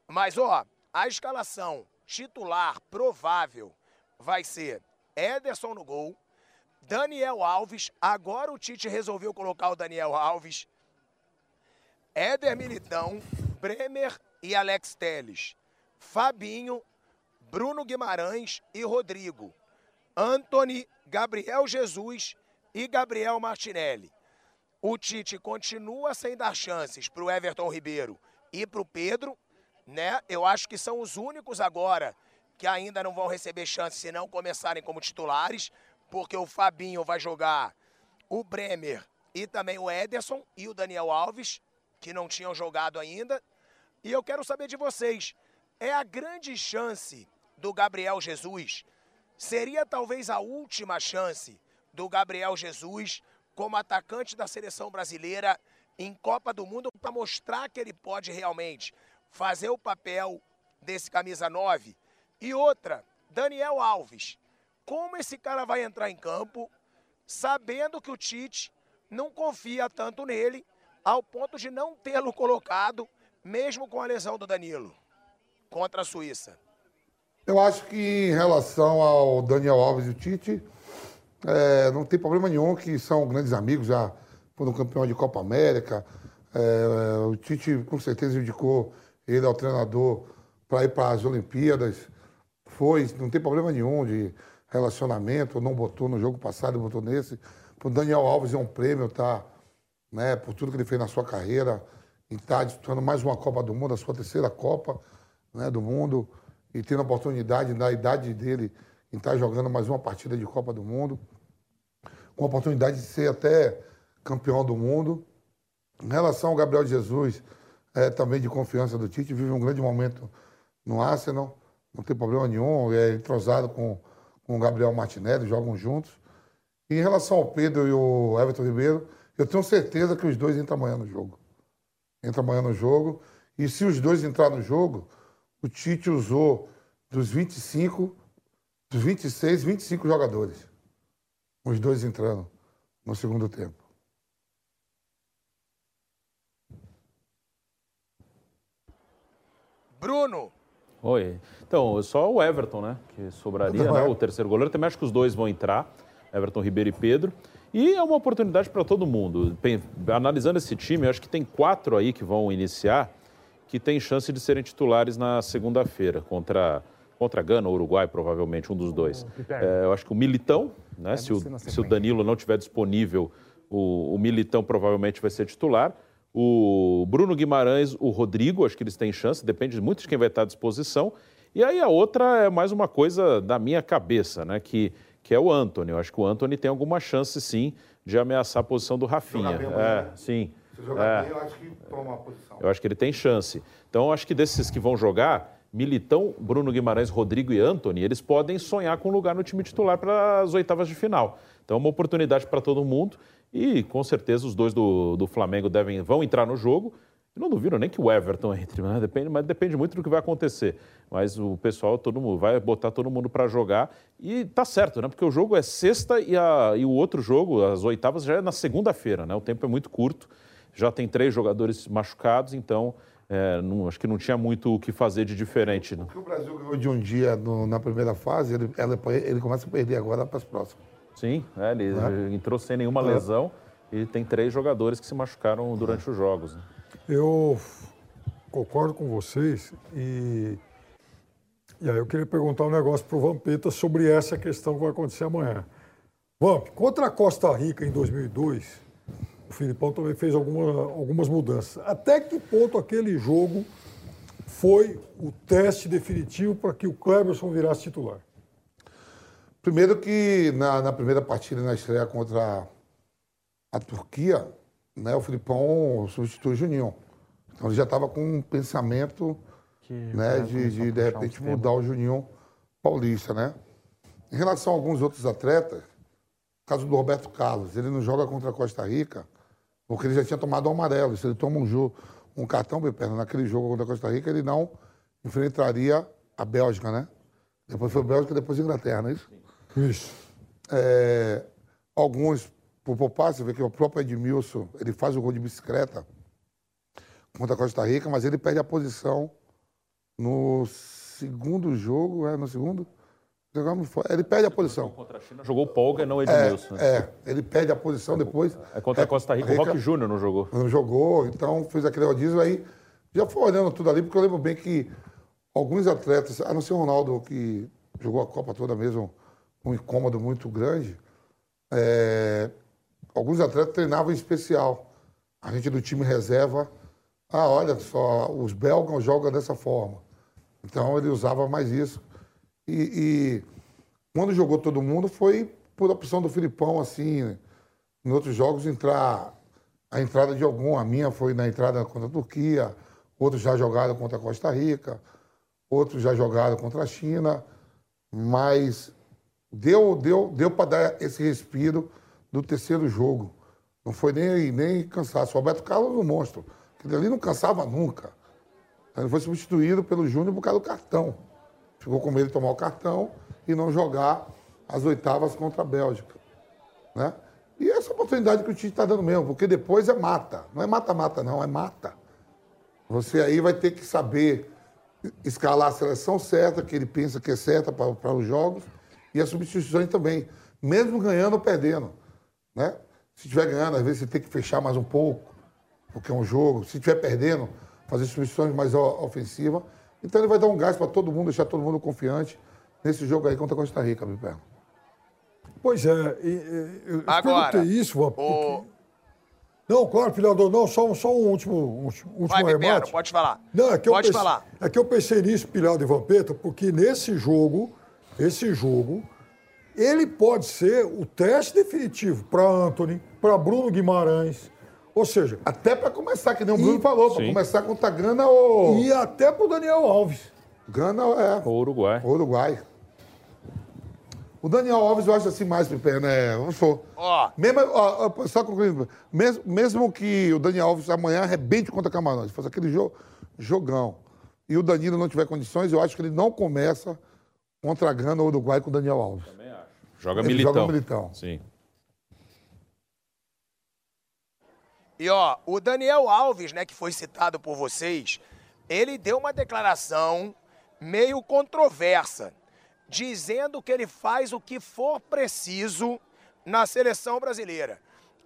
Mas ó, a escalação titular provável vai ser Ederson no gol, Daniel Alves. Agora o Tite resolveu colocar o Daniel Alves. Éder Militão, Bremer e Alex Teles. Fabinho, Bruno Guimarães e Rodrigo. Anthony, Gabriel Jesus e Gabriel Martinelli. O Tite continua sem dar chances para o Everton Ribeiro e para o Pedro, né? Eu acho que são os únicos agora que ainda não vão receber chance se não começarem como titulares, porque o Fabinho vai jogar o Bremer e também o Ederson e o Daniel Alves, que não tinham jogado ainda. E eu quero saber de vocês, é a grande chance do Gabriel Jesus? Seria talvez a última chance do Gabriel Jesus como atacante da seleção brasileira em Copa do Mundo para mostrar que ele pode realmente fazer o papel desse camisa 9? E outra, Daniel Alves. Como esse cara vai entrar em campo sabendo que o Tite não confia tanto nele ao ponto de não tê-lo colocado mesmo com a lesão do Danilo contra a Suíça? Eu acho que em relação ao Daniel Alves e o Tite, É, não tem problema nenhum, que são grandes amigos, já foram campeão de Copa América. É, o Tite, com certeza, indicou ele ao treinador para ir para as Olimpíadas. Foi, não tem problema nenhum de relacionamento, não botou no jogo passado, botou nesse. O Daniel Alves é um prêmio, tá? Né, por tudo que ele fez na sua carreira, e está disputando mais uma Copa do Mundo, a sua terceira Copa né, do Mundo, e tendo a oportunidade, na idade dele, em estar tá jogando mais uma partida de Copa do Mundo, com a oportunidade de ser até campeão do mundo. Em relação ao Gabriel Jesus, é, também de confiança do Tite, vive um grande momento no Arsenal, não tem problema nenhum, é entrosado com, com o Gabriel Martinelli, jogam juntos. E em relação ao Pedro e o Everton Ribeiro, eu tenho certeza que os dois entram amanhã no jogo. Entra amanhã no jogo. E se os dois entrar no jogo, o Tite usou dos 25, dos 26, 25 jogadores. Os dois entrando no segundo tempo. Bruno. Oi. Então, só o Everton, né? Que sobraria, né? O terceiro goleiro. Também acho que os dois vão entrar. Everton Ribeiro e Pedro. E é uma oportunidade para todo mundo. Analisando esse time, eu acho que tem quatro aí que vão iniciar que tem chance de serem titulares na segunda-feira contra contra Gana ou Uruguai, provavelmente, um dos dois. É, eu acho que o Militão, né, se, o, se o Danilo não tiver disponível, o, o Militão provavelmente vai ser titular. O Bruno Guimarães, o Rodrigo, acho que eles têm chance, depende muito de quem vai estar à disposição. E aí a outra é mais uma coisa da minha cabeça, né? Que, que é o Anthony. Eu acho que o Anthony tem alguma chance, sim, de ameaçar a posição do Rafinha. É, sim. Se jogar é. bem, eu acho que toma a posição. Eu acho que ele tem chance. Então, eu acho que desses que vão jogar, Militão, Bruno Guimarães, Rodrigo e Anthony, eles podem sonhar com lugar no time titular para as oitavas de final. Então, é uma oportunidade para todo mundo. E com certeza os dois do, do Flamengo devem, vão entrar no jogo. Eu não duvido nem que o Everton entre, né? depende, mas depende muito do que vai acontecer. Mas o pessoal todo mundo, vai botar todo mundo para jogar. E tá certo, né? Porque o jogo é sexta e, a, e o outro jogo, as oitavas, já é na segunda-feira, né? O tempo é muito curto. Já tem três jogadores machucados, então é, não, acho que não tinha muito o que fazer de diferente. O que o Brasil ganhou de um dia no, na primeira fase, ele, ele começa a perder agora para as próximas. Sim, é, ele é. entrou sem nenhuma é. lesão e tem três jogadores que se machucaram durante os jogos. Né? Eu concordo com vocês e, e aí eu queria perguntar um negócio para o Vampeta sobre essa questão que vai acontecer amanhã. Vamp, contra a Costa Rica em 2002, o Filipão também fez alguma, algumas mudanças. Até que ponto aquele jogo foi o teste definitivo para que o Cleberson virasse titular? Primeiro que na, na, primeira partida, na estreia contra a Turquia, né, o Filipão substitui o Juninho. Então ele já estava com um pensamento que, né, de, de, de repente, mudar o Juninho Paulista, né? Em relação a alguns outros atletas, caso do Roberto Carlos, ele não joga contra a Costa Rica porque ele já tinha tomado o amarelo. Se ele toma um, jogo, um cartão, perna, naquele jogo contra a Costa Rica, ele não enfrentaria a Bélgica, né? Depois foi a Bélgica, depois a Inglaterra, não é isso? Isso. É, alguns, por poupar, você vê que o próprio Edmilson, ele faz o gol de bicicleta contra a Costa Rica, mas ele perde a posição no segundo jogo, é no segundo? Ele perde a posição. Contra a China jogou Polga e não Edmilson. É, é, ele perde a posição depois. É contra a Costa Rica, o Roque Júnior não jogou. Não jogou, então fez aquele rodízio aí. Já foi olhando tudo ali, porque eu lembro bem que alguns atletas, a não ser o Ronaldo, que jogou a Copa toda mesmo, um incômodo muito grande, é, alguns atletas treinavam em especial. A gente do time reserva, ah, olha só, os belgas jogam dessa forma. Então ele usava mais isso. E, e, quando jogou todo mundo foi por opção do Filipão, assim, em outros jogos entrar a entrada de algum. A minha foi na entrada contra a Turquia, outros já jogaram contra a Costa Rica, outros já jogaram contra a China, mas deu, deu, deu para dar esse respiro do terceiro jogo. Não foi nem, nem cansaço. O Roberto Carlos é um monstro. Ele ali não cansava nunca. Ele foi substituído pelo Júnior por causa do cartão. Ficou com medo de tomar o cartão e não jogar as oitavas contra a Bélgica. Né? E essa oportunidade que o Tite está dando mesmo, porque depois é mata. Não é mata-mata, não, é mata. Você aí vai ter que saber escalar a seleção certa, que ele pensa que é certa para, os jogos, e as substituições também. mesmo ganhando ou perdendo. Né? Se estiver ganhando, às vezes você tem que fechar mais um pouco, porque é um jogo. Se estiver perdendo, fazer substituições mais ofensivas. Então ele vai dar um gás para todo mundo, deixar todo mundo confiante nesse jogo aí contra a Costa Rica, meu pé. Pois é, eu Agora, perguntei isso, o- porque- Não, claro, Pilhador, não, só, um- só um último, um último Vai, remate. pode falar. Não, é que eu pode pensei, falar. É que eu pensei nisso, Pilhado e Vampeta, porque nesse jogo, esse jogo, ele pode ser o teste definitivo para Anthony, para Bruno Guimarães, ou seja, Até para começar, que nem o Bruno E- falou, para começar contra Gana ou. e até para o Daniel Alves. Gana é. O Uruguai. O Uruguai. O Daniel Alves eu acho assim mais, né? Vamos for. Ó. Mesmo, ó, só concluindo, mesmo, mesmo que o Daniel Alves amanhã arrebente contra Camarões, faça aquele jogo, jogão, e o Danilo não tiver condições, eu acho que ele não começa contra a Gana ou Uruguai com o Daniel Alves. Joga Ele militão. joga militão. Sim. E ó, o Daniel Alves, né, que foi citado por vocês, ele deu uma declaração meio controversa, dizendo que ele faz o que for preciso na seleção brasileira.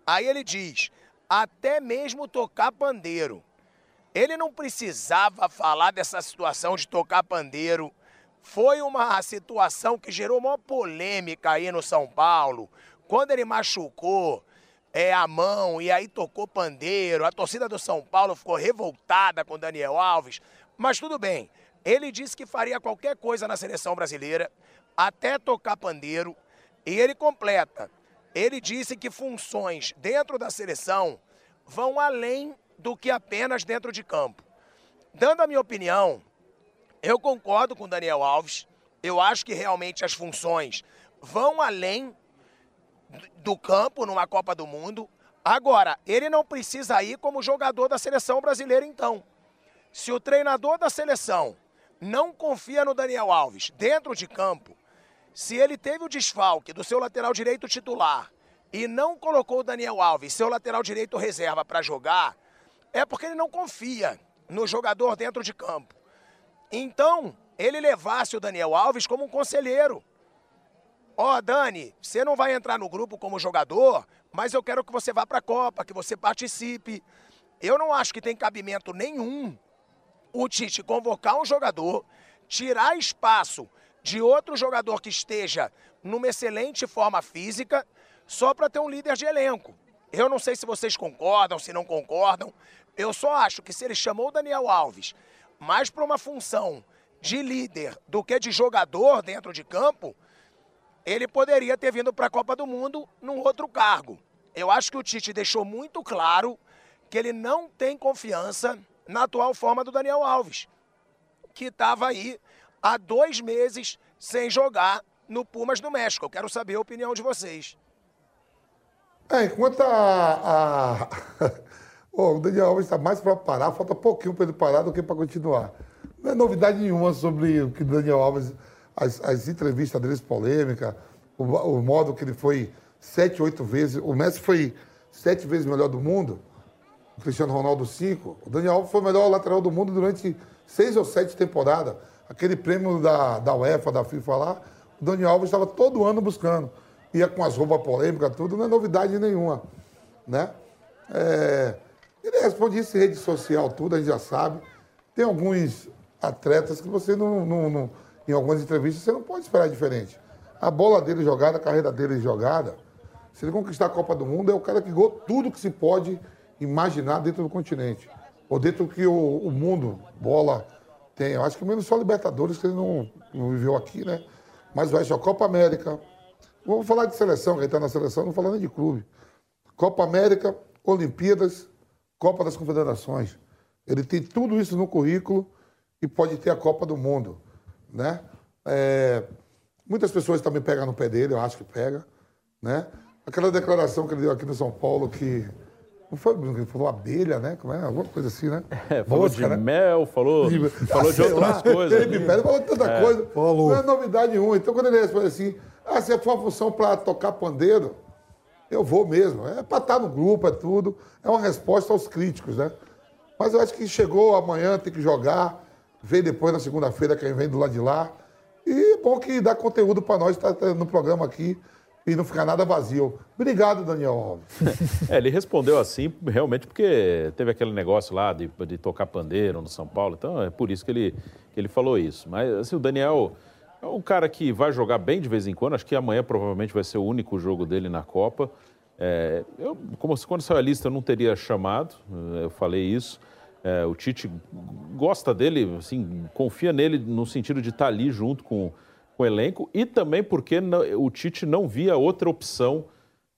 Aí ele diz, até mesmo tocar pandeiro. Ele não precisava falar dessa situação de tocar pandeiro. Foi uma situação que gerou uma polêmica aí no São Paulo. Quando ele machucou é, a mão e aí tocou pandeiro, a torcida do São Paulo ficou revoltada com Daniel Alves. Mas tudo bem. Ele disse que faria qualquer coisa na seleção brasileira, até tocar pandeiro. E ele completa. Ele disse que funções dentro da seleção vão além do que apenas dentro de campo. Dando a minha opinião, eu concordo com Daniel Alves. Eu acho que realmente as funções vão além do campo numa Copa do Mundo. Agora, ele não precisa ir como jogador da seleção brasileira, então. Se o treinador da seleção não confia no Daniel Alves dentro de campo, se ele teve o desfalque do seu lateral direito titular e não colocou o Daniel Alves, seu lateral direito reserva, para jogar, é porque ele não confia no jogador dentro de campo. Então, ele levasse o Daniel Alves como um conselheiro. Ó, Dani, você não vai entrar no grupo como jogador, mas eu quero que você vá para a Copa, que você participe. Eu não acho que tem cabimento nenhum o Tite convocar um jogador, tirar espaço de outro jogador que esteja numa excelente forma física, só para ter um líder de elenco. Eu não sei se vocês concordam, se não concordam. Eu só acho que se ele chamou o Daniel Alves mais para uma função de líder do que de jogador dentro de campo, ele poderia ter vindo para a Copa do Mundo num outro cargo. Eu acho que o Tite deixou muito claro que ele não tem confiança na atual forma do Daniel Alves, que estava aí há dois meses sem jogar no Pumas do México. Eu quero saber a opinião de vocês. É, enquanto a. a- Ô, o Daniel Alves está mais para parar, falta pouquinho para ele parar do que para continuar. Não é novidade nenhuma sobre o que o Daniel Alves, as, as entrevistas dele polêmica, o, o modo que ele foi sete, oito vezes. O Messi foi sete vezes melhor do mundo, o Cristiano Ronaldo cinco. O Daniel Alves foi o melhor lateral do mundo durante seis ou sete temporadas. Aquele prêmio da, da UEFA, da FIFA lá, o Daniel Alves estava todo ano buscando. Ia com as roupas polêmicas, tudo, não é novidade nenhuma. Né? É, ele responde isso em rede social, tudo, a gente já sabe. Tem alguns atletas que você não, não- não- em algumas entrevistas, você não pode esperar diferente. A bola dele jogada, a carreira dele jogada, se ele conquistar a Copa do Mundo, é o cara que ganhou tudo que se pode imaginar dentro do continente. Ou dentro que o, o mundo, bola, tem. Eu acho que menos só Libertadores, que ele não, não viveu aqui, né? Mas vai a Copa América. Vamos falar de seleção, quem está na seleção, não falando de clube. Copa América, Olimpíadas, Copa das Confederações. Ele tem tudo isso no currículo e pode ter a Copa do Mundo, né? É, muitas pessoas também pegam no pé dele, eu acho que pega, né? Aquela declaração que ele deu aqui no São Paulo que não foi, ele falou abelha, né? Como é? Alguma coisa assim, né? É, falou Mosca, de né? mel, falou, falou de sei outras lá, coisas. Ele me pede, falou de tanta coisa. falou. Não é novidade nenhuma. Então, quando ele responde assim, ah, se for uma função para tocar pandeiro, eu vou mesmo. É para estar no grupo, é tudo. É uma resposta aos críticos, né? Mas eu acho que chegou amanhã, tem que jogar. Vem depois na segunda-feira, quem vem do lado de lá. E é bom que dá conteúdo para nós, estar no programa aqui, e não ficar nada vazio. Obrigado, Daniel Alves. é, ele respondeu assim, realmente, porque teve aquele negócio lá de, de tocar pandeiro no São Paulo, então é por isso que ele, que ele falou isso. Mas, assim, o Daniel é um cara que vai jogar bem de vez em quando, acho que amanhã provavelmente vai ser o único jogo dele na Copa. É, eu, como quando saiu a lista, eu não teria chamado, eu falei isso. É, o Tite gosta dele, assim, confia nele no sentido de estar ali junto com, com o elenco e também porque o Tite não via outra opção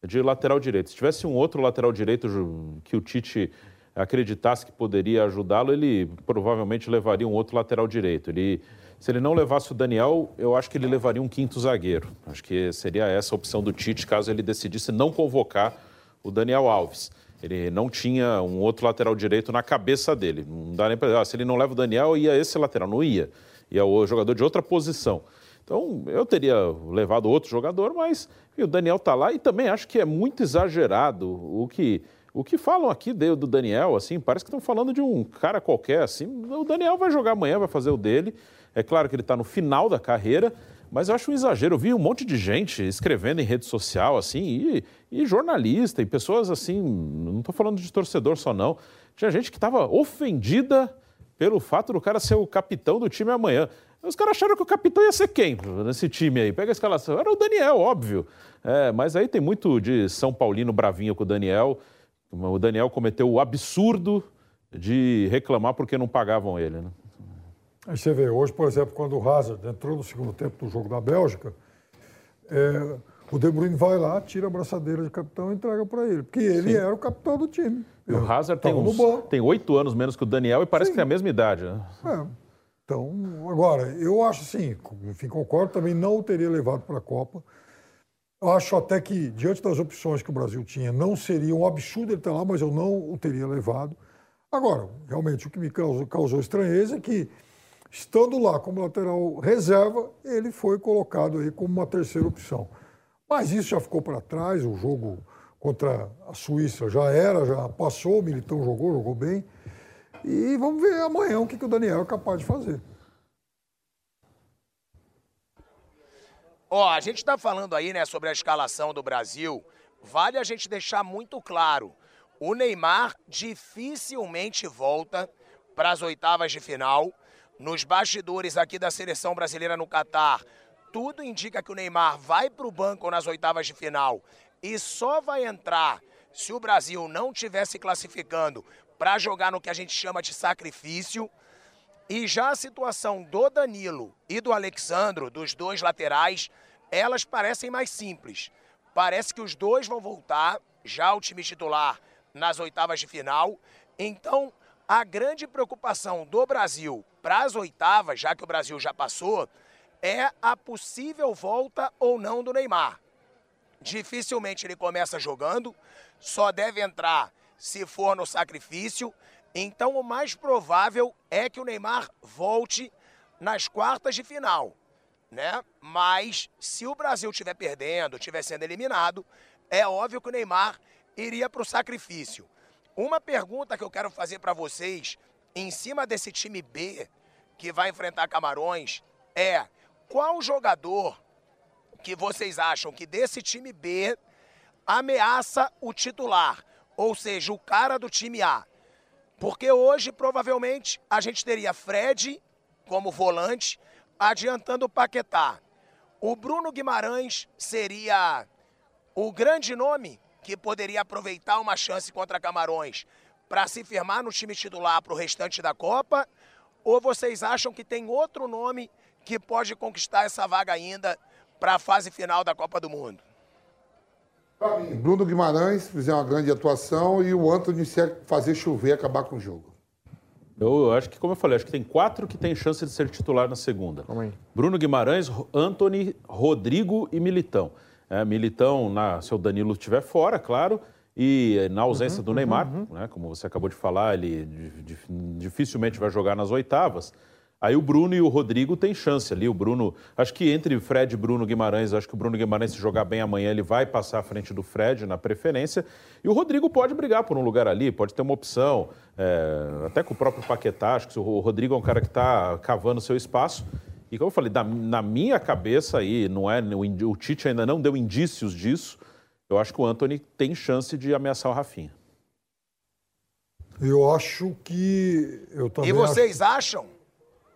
de lateral direito. Se tivesse um outro lateral direito que o Tite acreditasse que poderia ajudá-lo, ele provavelmente levaria um outro lateral direito. Ele, se ele não levasse o Daniel, eu acho que ele levaria um quinto zagueiro. Acho que seria essa a opção do Tite caso ele decidisse não convocar o Daniel Alves. Ele não tinha um outro lateral direito na cabeça dele. Não dá nem para. Ah, se ele não leva o Daniel, ia esse lateral. Não ia. Ia o jogador de outra posição. Então, eu teria levado outro jogador, mas o Daniel está lá e também acho que é muito exagerado o que, o que falam aqui do Daniel, assim, parece que estão falando de um cara qualquer, assim. O Daniel vai jogar amanhã, vai fazer o dele. É claro que ele está no final da carreira, mas eu acho um exagero. Eu vi um monte de gente escrevendo em rede social, assim, e, e jornalista, e pessoas assim, não estou falando de torcedor só, não. Tinha gente que estava ofendida pelo fato do cara ser o capitão do time amanhã. Os caras acharam que o capitão ia ser quem nesse time aí? Pega a escalação. Era o Daniel, óbvio. É, mas aí tem muito de São Paulino bravinho com o Daniel. O Daniel cometeu o absurdo de reclamar porque não pagavam ele. Né? Aí você vê, hoje, por exemplo, quando o Hazard entrou no segundo tempo do jogo da Bélgica, é, o De Bruyne vai lá, tira a braçadeira de capitão e entrega para ele, porque ele Sim. era o capitão do time. O Hazard tem, uns, tem oito anos menos que o Daniel e parece Sim. que tem a mesma idade. Né? É. Então, agora, eu acho assim, enfim, concordo, também não o teria levado para a Copa. Eu acho até que, diante das opções que o Brasil tinha, não seria um absurdo ele estar lá, mas eu não o teria levado. Agora, realmente, o que me causou, causou estranheza é que Estando lá como lateral reserva, ele foi colocado aí como uma terceira opção. Mas isso já ficou para trás, o jogo contra a Suíça já era, já passou, o Militão jogou, jogou bem. E vamos ver amanhã o que, que o Daniel é capaz de fazer. Ó, a gente está falando aí, né, sobre a escalação do Brasil. Vale a gente deixar muito claro: o Neymar dificilmente volta para as oitavas de final nos bastidores aqui da seleção brasileira no Catar, tudo indica que o Neymar vai para o banco nas oitavas de final e só vai entrar se o Brasil não estiver se classificando para jogar no que a gente chama de sacrifício. E já a situação do Danilo e do Alexandro, dos dois laterais, elas parecem mais simples. Parece que os dois vão voltar, já o time titular, nas oitavas de final. Então, a grande preocupação do Brasil para as oitavas, já que o Brasil já passou, é a possível volta ou não do Neymar. Dificilmente ele começa jogando, só deve entrar se for no sacrifício. Então o mais provável é que o Neymar volte nas quartas de final, né? Mas se o Brasil estiver perdendo, estiver sendo eliminado, é óbvio que o Neymar iria para o sacrifício. Uma pergunta que eu quero fazer para vocês, em cima desse time B que vai enfrentar Camarões, é qual jogador que vocês acham que desse time B ameaça o titular, ou seja, o cara do time A? Porque hoje, provavelmente, a gente teria Fred como volante, adiantando o Paquetá. O Bruno Guimarães seria o grande nome que poderia aproveitar uma chance contra Camarões para se firmar no time titular para o restante da Copa? Ou vocês acham que tem outro nome que pode conquistar essa vaga ainda para a fase final da Copa do Mundo? Para mim, Bruno Guimarães fizer uma grande atuação e o Anthony fazer chover e acabar com o jogo. Eu acho que, como eu falei, acho que tem quatro que têm chance de ser titular na segunda. Bruno Guimarães, Anthony, Rodrigo e Militão. É, Militão, na, se o Danilo estiver fora, claro, e na ausência uhum, do Neymar, uhum, uhum. Né, como você acabou de falar, ele dificilmente vai jogar nas oitavas. Aí o Bruno e o Rodrigo têm chance ali. O Bruno, acho que entre Fred e Bruno Guimarães, acho que o Bruno Guimarães, se jogar bem amanhã, ele vai passar à frente do Fred na preferência. E o Rodrigo pode brigar por um lugar ali, pode ter uma opção, é, até com o próprio Paquetá. Acho que o Rodrigo é um cara que está cavando seu espaço. E como eu falei, na, na minha cabeça aí, não é, o, o Tite ainda não deu indícios disso. Eu acho que o Anthony tem chance de ameaçar o Rafinha. Eu acho que. Eu também E vocês acho... acham?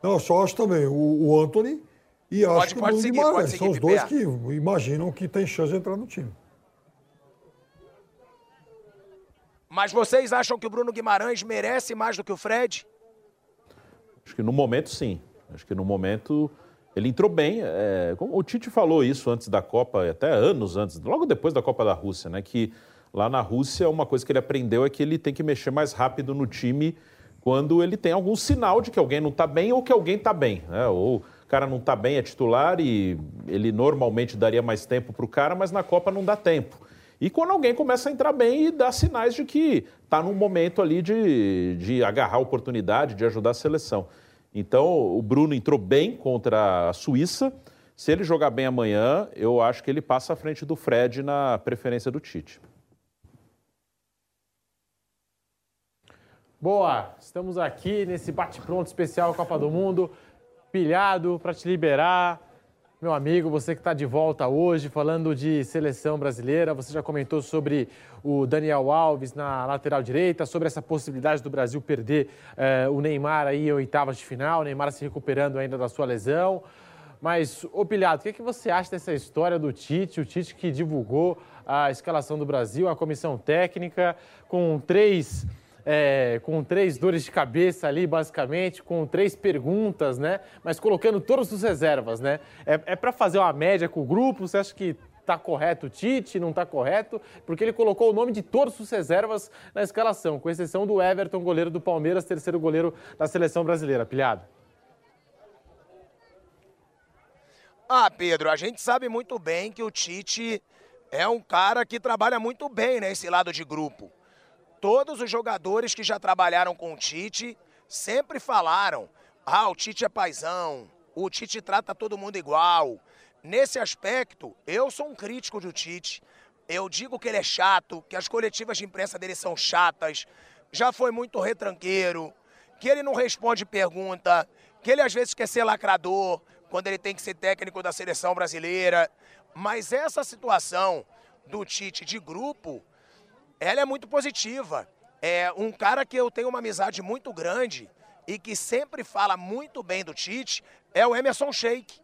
Não, eu só acho também o, o Anthony e acho Pode- que o pode Bruno seguir, Guimarães. São os dois que imaginam que tem chance de entrar no time. Mas vocês acham que o Bruno Guimarães merece mais do que o Fred? Acho que no momento, sim. Acho que no momento ele entrou bem. é, o Tite falou isso antes da Copa, até anos antes, logo depois da Copa da Rússia, né? Que lá na Rússia uma coisa que ele aprendeu é que ele tem que mexer mais rápido no time quando ele tem algum sinal de que alguém não está bem ou que alguém está bem. Né? Ou o cara não está bem, é titular e ele normalmente daria mais tempo para o cara, mas na Copa não dá tempo. E quando alguém começa a entrar bem e dá sinais de que está num momento ali de, de agarrar a oportunidade, de ajudar a seleção. Então, o Bruno entrou bem contra a Suíça. Se ele jogar bem amanhã, eu acho que ele passa à frente do Fred na preferência do Tite. Boa, estamos aqui nesse bate-pronto especial Copa do Mundo, pilhado para te liberar. Meu amigo, você que está de volta hoje, falando de seleção brasileira, você já comentou sobre o Daniel Alves na lateral direita, sobre essa possibilidade do Brasil perder eh, o Neymar aí em oitavas de final, o Neymar se recuperando ainda da sua lesão. Mas, ô Pilhado, o que, que você acha dessa história do Tite? O Tite que divulgou a escalação do Brasil, a comissão técnica, com três é, com três dores de cabeça ali, basicamente, com três perguntas, né? Mas colocando todos os reservas, né? É, é para fazer uma média com o grupo? Você acha que tá correto o Tite, não tá correto? Porque ele colocou o nome de todos os reservas na escalação, com exceção do Everton, goleiro do Palmeiras, terceiro goleiro da seleção brasileira. Pilhado. Ah, Pedro, a gente sabe muito bem que o Tite é um cara que trabalha muito bem nesse lado de grupo. Todos os jogadores que já trabalharam com o Tite sempre falaram: ah, o Tite é paizão, o Tite trata todo mundo igual. Nesse aspecto, eu sou um crítico do Tite. Eu digo que ele é chato, que as coletivas de imprensa dele são chatas, já foi muito retranqueiro, que ele não responde pergunta, que ele às vezes quer ser lacrador quando ele tem que ser técnico da seleção brasileira. Mas essa situação do Tite de grupo, ela é muito positiva. É um cara que eu tenho uma amizade muito grande e que sempre fala muito bem do Tite é o Emerson Sheik,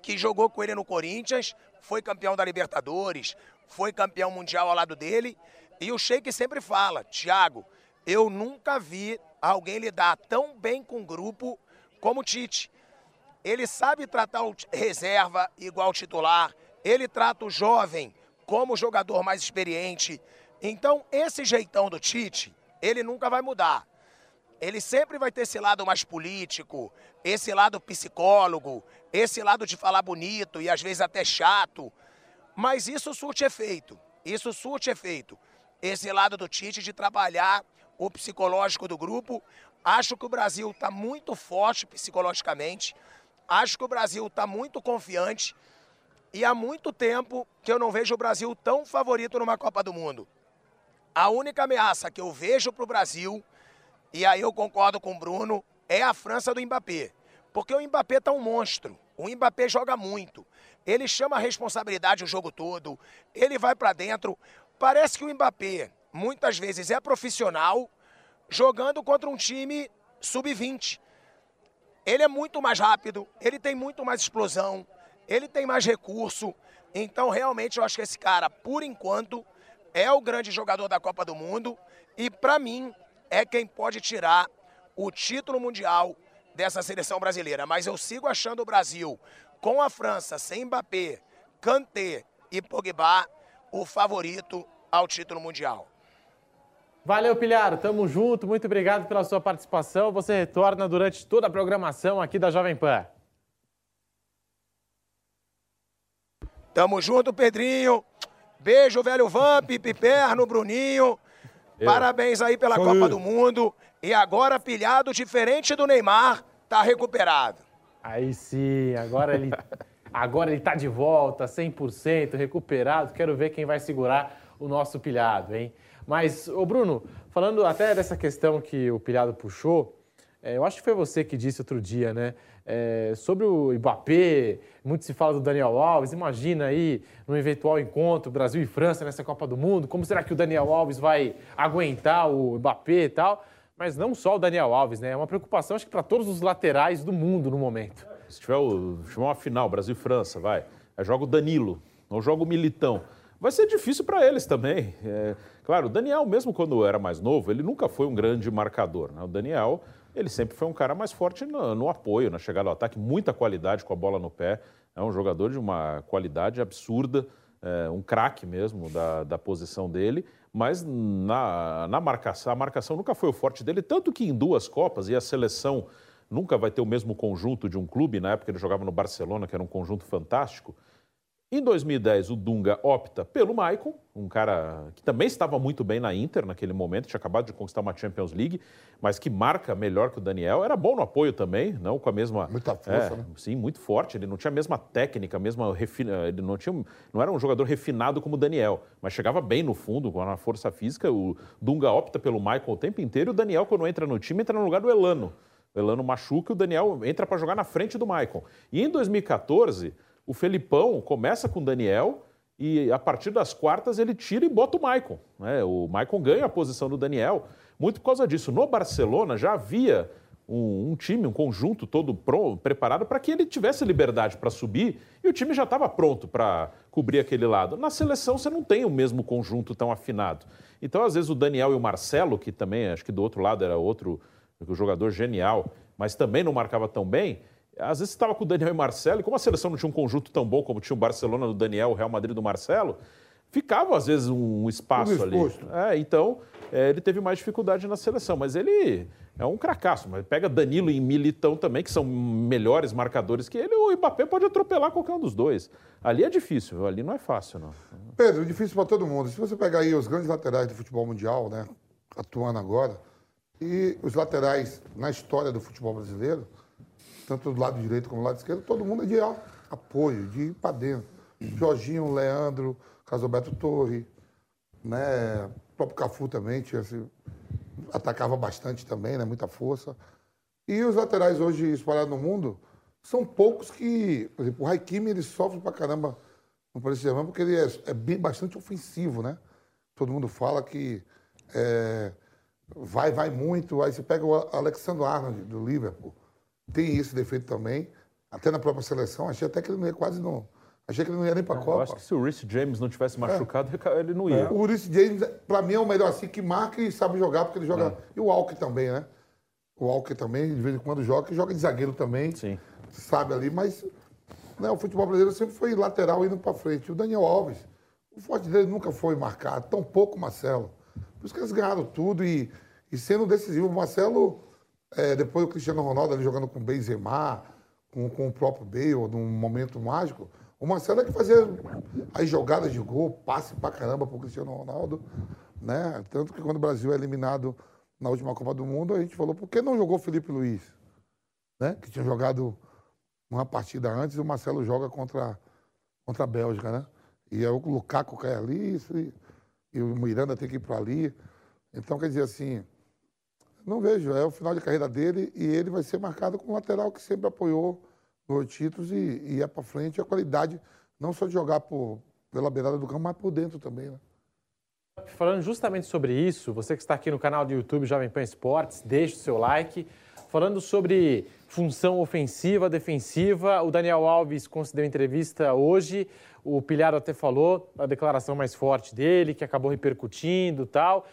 que jogou com ele no Corinthians, foi campeão da Libertadores, foi campeão mundial ao lado dele. E o Sheik sempre fala: Thiago, eu nunca vi alguém lidar tão bem com o grupo como o Tite. Ele sabe tratar o reserva igual titular, ele trata o jovem como jogador mais experiente. Então, esse jeitão do Tite, ele nunca vai mudar. Ele sempre vai ter esse lado mais político, esse lado psicólogo, esse lado de falar bonito e às vezes até chato. Mas isso surte efeito. Isso surte efeito. Esse lado do Tite de trabalhar o psicológico do grupo. Acho que o Brasil está muito forte psicologicamente. Acho que o Brasil está muito confiante. E há muito tempo que eu não vejo o Brasil tão favorito numa Copa do Mundo. A única ameaça que eu vejo para o Brasil, e aí eu concordo com o Bruno, é a França do Mbappé. Porque o Mbappé está um monstro. O Mbappé joga muito. Ele chama a responsabilidade o jogo todo. Ele vai para dentro. Parece que o Mbappé, muitas vezes, é profissional jogando contra um time sub-20. Ele é muito mais rápido, ele tem muito mais explosão, ele tem mais recurso. Então, realmente, eu acho que esse cara, por enquanto, é o grande jogador da Copa do Mundo e, para mim, é quem pode tirar o título mundial dessa seleção brasileira. Mas eu sigo achando o Brasil, com a França, sem Mbappé, Kanté e Pogba, o favorito ao título mundial. Valeu, Pilharo. Tamo junto. Muito obrigado pela sua participação. Você retorna durante toda a programação aqui da Jovem Pan. Tamo junto, Pedrinho. Beijo, velho Vamp, Piperno, Bruninho. Parabéns aí pela Isso Copa aí. do Mundo. E agora, pilhado, diferente do Neymar, tá recuperado. Aí sim, agora ele, agora ele tá de volta, 100%, recuperado. Quero ver quem vai segurar o nosso pilhado, hein? Mas, ô Bruno, falando até dessa questão que o pilhado puxou, é, eu acho que foi você que disse outro dia, né? É, sobre o Mbappé, muito se fala do Daniel Alves. Imagina aí, no eventual encontro Brasil e França nessa Copa do Mundo, como será que o Daniel Alves vai aguentar o Mbappé e tal? Mas não só o Daniel Alves, né? É uma preocupação, acho que para todos os laterais do mundo no momento. Se tiver, o, se tiver uma final, Brasil e França, vai. Aí joga o Danilo, ou joga o Militão. Vai ser difícil para eles também. É, claro, o Daniel, mesmo quando era mais novo, ele nunca foi um grande marcador. Né? O Daniel, ele sempre foi um cara mais forte no, no apoio, na chegada ao ataque, muita qualidade com a bola no pé. É um jogador de uma qualidade absurda, é, um craque mesmo da, da posição dele. Mas na, na marcação, a marcação nunca foi o forte dele, tanto que em duas Copas, e a seleção nunca vai ter o mesmo conjunto de um clube, na época ele jogava no Barcelona, que era um conjunto fantástico, em 2010, o Dunga opta pelo Maicon, um cara que também estava muito bem na Inter naquele momento, tinha acabado de conquistar uma Champions League, mas que marca melhor que o Daniel. Era bom no apoio também, não com a mesma. Muita força, é, né? Sim, muito forte. Ele não tinha a mesma técnica, a mesma refina, ele não tinha, não era um jogador refinado como o Daniel, mas chegava bem no fundo, com a força física. O Dunga opta pelo Maicon o tempo inteiro e o Daniel, quando entra no time, entra no lugar do Elano. O Elano machuca e o Daniel entra para jogar na frente do Maicon. E em 2014 o Felipão começa com o Daniel e a partir das quartas ele tira e bota o Maicon. Né? O Maicon ganha a posição do Daniel, muito por causa disso. No Barcelona já havia um, um time, um conjunto todo pronto, preparado para que ele tivesse liberdade para subir e o time já estava pronto para cobrir aquele lado. Na seleção você não tem o mesmo conjunto tão afinado. Então, às vezes, o Daniel e o Marcelo, que também acho que do outro lado era outro jogador genial, mas também não marcava tão bem, às vezes estava com o Daniel e Marcelo, e como a seleção não tinha um conjunto tão bom como tinha o Barcelona do Daniel, o Real Madrid do Marcelo, ficava às vezes um espaço ali. É, então, é, ele teve mais dificuldade na seleção, mas ele é um cracaço. Mas pega Danilo e Militão também, que são melhores marcadores que ele, o Mbappé pode atropelar qualquer um dos dois. Ali é difícil, ali não é fácil, não. Pedro, difícil para todo mundo. Se você pegar aí os grandes laterais do futebol mundial, né, atuando agora, e os laterais na história do futebol brasileiro, tanto do lado direito como do lado esquerdo, todo mundo é de apoio, de ir para dentro. Jorginho, Leandro, Casalberto Torre, né? O próprio Cafu também tinha, assim, atacava bastante também, né? Muita força. E os laterais hoje espalhados no mundo são poucos que, por exemplo, o Raikimi ele sofre pra caramba no Paris Saint-Germain porque ele é, é, bem bastante ofensivo, né? Todo mundo fala que é, vai, vai muito. Aí você pega o Alexandre Arnold do Liverpool tem esse defeito também. Até na própria seleção, achei até que ele não ia quase não. Achei que ele não ia nem para a Copa. Eu acho que se o Rhys James não tivesse é. machucado, é. ele não ia. É. O Rhys James, para mim, é o melhor assim, que marca e sabe jogar, porque ele joga. É. E o Alckmin também, né? O Alckmin também, de vez em quando joga, e joga de zagueiro também. Sim. Sabe ali, mas né, o futebol brasileiro sempre foi lateral indo para frente. O Daniel Alves, o forte dele nunca foi marcado, tão pouco o Marcelo. Por isso que eles ganharam tudo e, e sendo decisivo. O Marcelo é, depois o Cristiano Ronaldo ali jogando com o Benzema, com, com o próprio Bale, num momento mágico. O Marcelo é que fazia as jogadas de gol, passe pra caramba pro Cristiano Ronaldo. Né? Tanto que quando o Brasil é eliminado na última Copa do Mundo, a gente falou, por que não jogou o Felipe Luiz? Né? Que tinha jogado uma partida antes e o Marcelo joga contra, contra a Bélgica, né? E aí o Lukaku cai ali e, e o Miranda tem que ir para ali. Então, quer dizer assim, não vejo, é o final de carreira dele e ele vai ser marcado como lateral que sempre apoiou os títulos e, e é para frente a qualidade, não só de jogar por, pela beirada do campo, mas por dentro também, né? Falando justamente sobre isso, você que está aqui no canal do YouTube Jovem Pan Esportes, deixe o seu like. Falando sobre função ofensiva, defensiva, o Daniel Alves concedeu entrevista hoje. O Pilharo até falou a declaração mais forte dele, que acabou repercutindo tal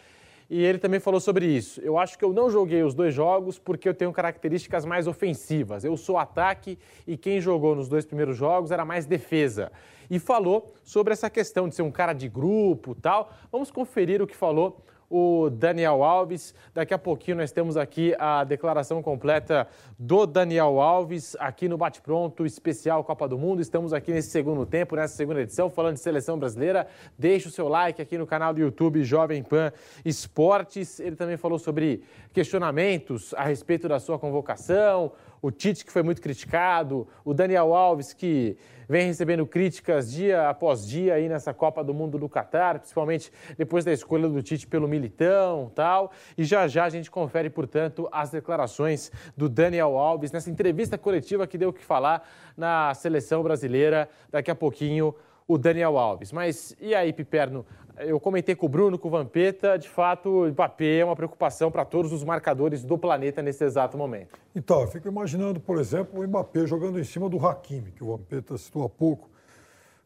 e ele também falou sobre isso. Eu acho que eu não joguei os dois jogos porque eu tenho características mais ofensivas. Eu sou ataque e quem jogou nos dois primeiros jogos era mais defesa. E falou sobre essa questão de ser um cara de grupo tal. Vamos conferir o que falou o Daniel Alves. Daqui a pouquinho nós temos aqui a declaração completa do Daniel Alves aqui no Bate Pronto especial Copa do Mundo. Estamos aqui nesse segundo tempo, nessa segunda edição, falando de seleção brasileira. Deixe o seu like aqui no canal do YouTube Jovem Pan Esportes. Ele também falou sobre questionamentos a respeito da sua convocação, o Tite, que foi muito criticado, o Daniel Alves, que vem recebendo críticas dia após dia aí nessa Copa do Mundo do Catar, principalmente depois da escolha do Tite pelo Militão tal. E já já a gente confere, portanto, as declarações do Daniel Alves nessa entrevista coletiva que deu o que falar na seleção brasileira. Daqui a pouquinho o Daniel Alves. Mas e aí, Piperno? Eu comentei com o Bruno, com o Vampeta, de fato, o Mbappé é uma preocupação para todos os marcadores do planeta nesse exato momento. Então, eu fico imaginando, por exemplo, o Mbappé jogando em cima do Hakimi, que o Vampeta citou há pouco,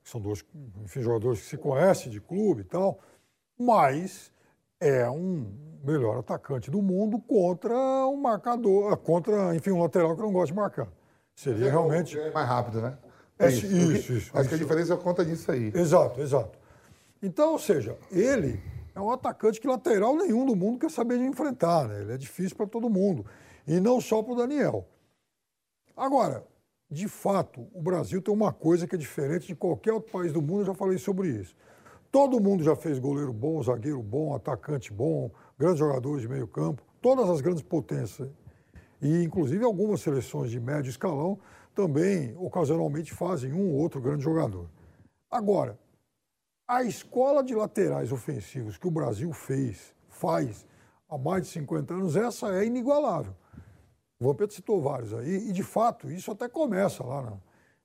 que são dois enfim, jogadores que se conhecem de clube e tal, mas é um melhor atacante do mundo contra um marcador, contra, enfim, um lateral que não gosta de marcar. Seria é, realmente. É mais rápido, né? É, isso, isso, isso, Acho que a diferença é conta disso aí. Exato, exato. Então, ou seja, ele é um atacante que lateral nenhum do mundo quer saber de enfrentar, né? Ele é difícil para todo mundo. E não só para o Daniel. Agora, de fato, o Brasil tem uma coisa que é diferente de qualquer outro país do mundo, eu já falei sobre isso. Todo mundo já fez goleiro bom, zagueiro bom, atacante bom, grandes jogadores de meio campo, todas as grandes potências. E, inclusive, algumas seleções de médio escalão também, ocasionalmente, fazem um ou outro grande jogador. Agora, a escola de laterais ofensivos que o Brasil fez, faz há mais de 50 anos, essa é inigualável. O Vampeta citou vários aí, e de fato, isso até começa lá na,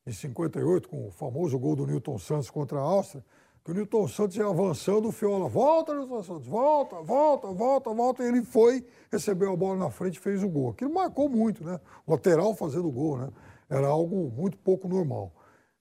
em 58, com o famoso gol do Newton Santos contra a Áustria, que o Newton Santos ia avançando, o Fiola, volta, Newton Santos, volta, volta, volta, volta, e ele foi, recebeu a bola na frente e fez o gol. Aquilo marcou muito, né? O lateral fazendo gol, né? Era algo muito pouco normal.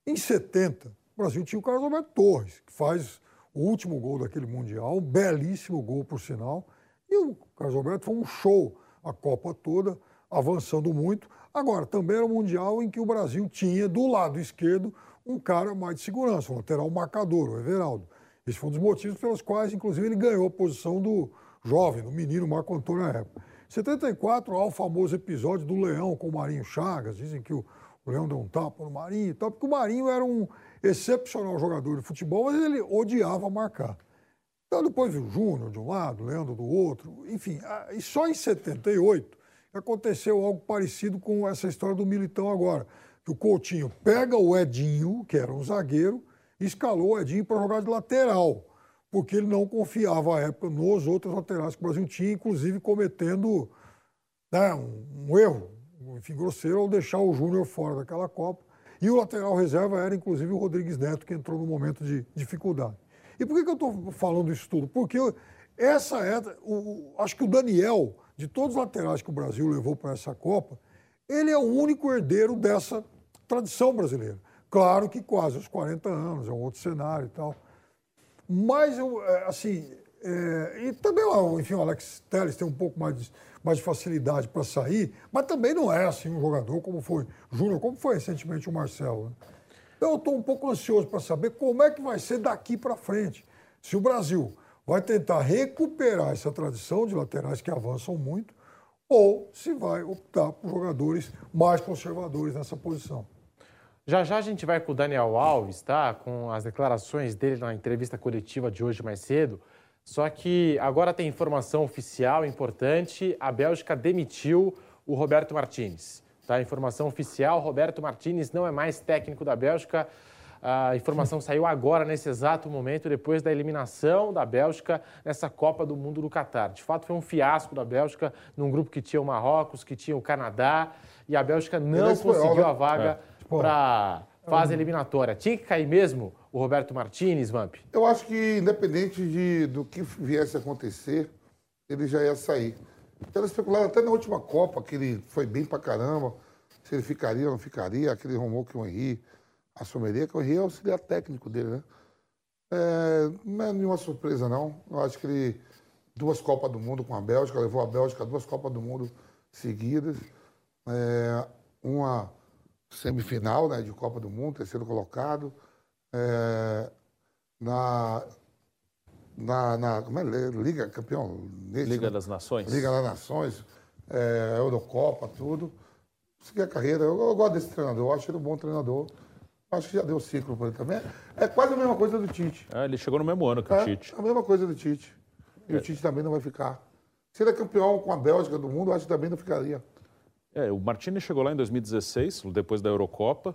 Em 70, o Brasil tinha o Carlos Alberto Torres, que faz o último gol daquele Mundial, um belíssimo gol, por sinal. E o Carlos Alberto foi um show a Copa toda, avançando muito. Agora, também era um Mundial em que o Brasil tinha, do lado esquerdo, um cara mais de segurança, um lateral marcador, o Everaldo. Esse foi um dos motivos pelos quais, inclusive, ele ganhou a posição do jovem, do menino Marco Antônio na época. Em 74, há o famoso episódio do Leão com o Marinho Chagas. Dizem que o, o Leão deu um tapa no Marinho e tal, porque o Marinho era um excepcional jogador de futebol, mas ele odiava marcar. Então depois o Júnior de um lado, o Leandro do outro, enfim. E só em 78 aconteceu algo parecido com essa história do Militão agora. Que o Coutinho pega o Edinho, que era um zagueiro, e escalou o Edinho para jogar de lateral porque ele não confiava à época nos outros laterais que o Brasil tinha, inclusive cometendo né, um, um, erro, enfim, grosseiro, ao deixar o Júnior fora daquela Copa. E o lateral reserva era, inclusive, o Rodrigues Neto, que entrou no momento de dificuldade. E por que, que eu estou falando isso tudo? Porque essa é, o, acho que o Daniel, de todos os laterais que o Brasil levou para essa Copa, ele é o único herdeiro dessa tradição brasileira. Claro que quase aos 40 anos, é um outro cenário e tal. Mas, é, assim, é, e também, enfim, o Alex Telles tem um pouco mais de, mais de facilidade para sair, mas também não é assim um jogador como foi Júnior, como foi recentemente o Marcelo. Né? Então, eu estou um pouco ansioso para saber como é que vai ser daqui para frente. Se o Brasil vai tentar recuperar essa tradição de laterais que avançam muito, ou se vai optar por jogadores mais conservadores nessa posição. Já já a gente vai com o Daniel Alves, tá? Com as declarações dele na entrevista coletiva de hoje mais cedo. Só que agora tem informação oficial importante: a Bélgica demitiu o Roberto Martinez. Tá? Informação oficial: Roberto Martinez não é mais técnico da Bélgica. A informação saiu agora, nesse exato momento, depois da eliminação da Bélgica nessa Copa do Mundo do Catar. De fato, foi um fiasco da Bélgica, num grupo que tinha o Marrocos, que tinha o Canadá, e a Bélgica não conseguiu a vaga. É para fase eliminatória. Tinha que cair mesmo o Roberto Martinez, Vamp? Eu acho que, independente de, do que viesse a acontecer, ele já ia sair. Então, especulado até na última Copa, que ele foi bem pra caramba, se ele ficaria ou não ficaria, aquele rumor que o Henri assumiria, que o Henri é auxiliar técnico dele, né? É, não é nenhuma surpresa, não. Eu acho que ele, duas Copas do Mundo com a Bélgica, levou a Bélgica duas Copas do Mundo seguidas. É, uma semifinal né, de Copa do Mundo, terceiro colocado. É, na, na, na, como é, Liga Campeão? Nesse, Liga das Nações. Liga das Nações, é, Eurocopa, tudo. Segui a carreira. Eu, eu, gosto desse treinador, eu acho ele um bom treinador. Acho que já deu ciclo para ele também. É quase a mesma coisa do Tite. É, ele chegou no mesmo ano que é, o Tite. A mesma coisa do Tite. E o é. Tite também não vai ficar. Se ele é campeão com a Bélgica do mundo, acho que também não ficaria. É, o Martini chegou lá em 2016, depois da Eurocopa.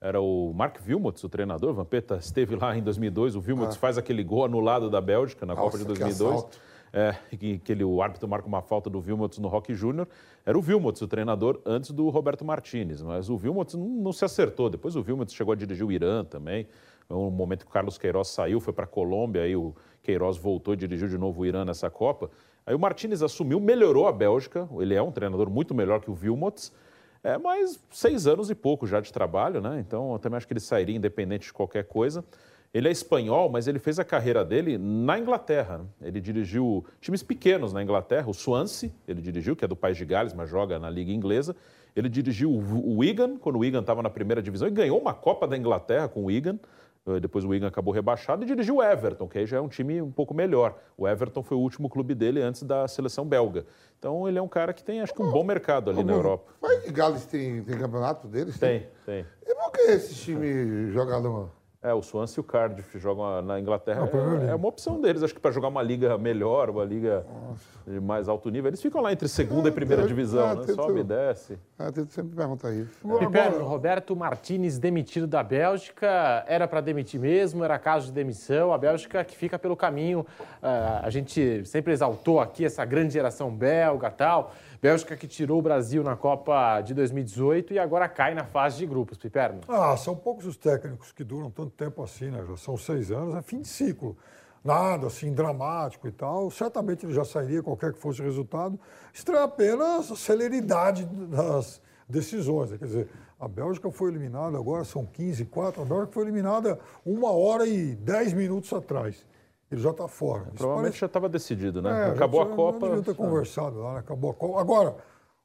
Era o Mark Wilmots, o treinador. Vampeta esteve lá em 2002. O Wilmots faz aquele gol anulado da Bélgica na Copa de Ah. Nossa, que 2002. assalto. É, que, que ele, o árbitro marca uma falta do Wilmots no Rock Júnior. Era o Wilmots, o treinador, antes do Roberto Martinez. Mas o Wilmots não, não se acertou. Depois o Wilmots chegou a dirigir o Irã também. Um momento que o Carlos Queiroz saiu, foi para a Colômbia, aí o Queiroz voltou e dirigiu de novo o Irã nessa Copa. Aí o Martinez assumiu, melhorou a Bélgica. Ele é um treinador muito melhor que o Wilmots. É, mas seis anos e pouco já de trabalho, né? Então eu também acho que ele sairia independente de qualquer coisa. Ele é espanhol, mas ele fez a carreira dele na Inglaterra. Ele dirigiu times pequenos na Inglaterra, o Swansea, ele dirigiu, que é do País de Gales, mas joga na Liga Inglesa. Ele dirigiu o o Wigan, quando o Wigan estava na primeira divisão, e ganhou uma Copa da Inglaterra com o Wigan. Eh, Depois o Wigan acabou rebaixado e dirigiu o Everton, que aí já é um time um pouco melhor. O Everton foi o último clube dele antes da seleção belga. Então ele é um cara que tem, acho que, um bom mercado ali na Europa. Mas Gales tem, tem campeonato deles? Tem, tem. E por que esse time joga. É, o Swansea e o Cardiff jogam na Inglaterra. Premier É, é uma opção deles, acho que para jogar uma liga melhor, uma liga de mais alto nível. Eles ficam lá entre segunda e primeira eu- divisão, ah, né? tento- Sobe e desce. Ah, tem que sempre perguntar isso. Piperno, Roberto Martinez demitido da Bélgica, era para demitir mesmo, era caso de demissão, a Bélgica que fica pelo caminho, ah, a gente sempre exaltou aqui essa grande geração belga tal, Bélgica que tirou o Brasil na Copa de 2018 e agora cai na fase de grupos, Piperno. Ah, são poucos os técnicos que duram tanto tempo assim, né? Já são seis anos, é fim de ciclo. Nada assim dramático e tal. Certamente ele já sairia, qualquer que fosse o resultado. Estranha apenas a celeridade das decisões. né? Quer dizer, a Bélgica foi eliminada, agora são 15 4. A Bélgica foi eliminada uma hora e 10 minutos atrás. Ele já está fora. Isso Provavelmente parece- já estava decidido, né? é, Acabou já a Copa. Não devia ter conversado lá, né? Acabou a Copa. Agora,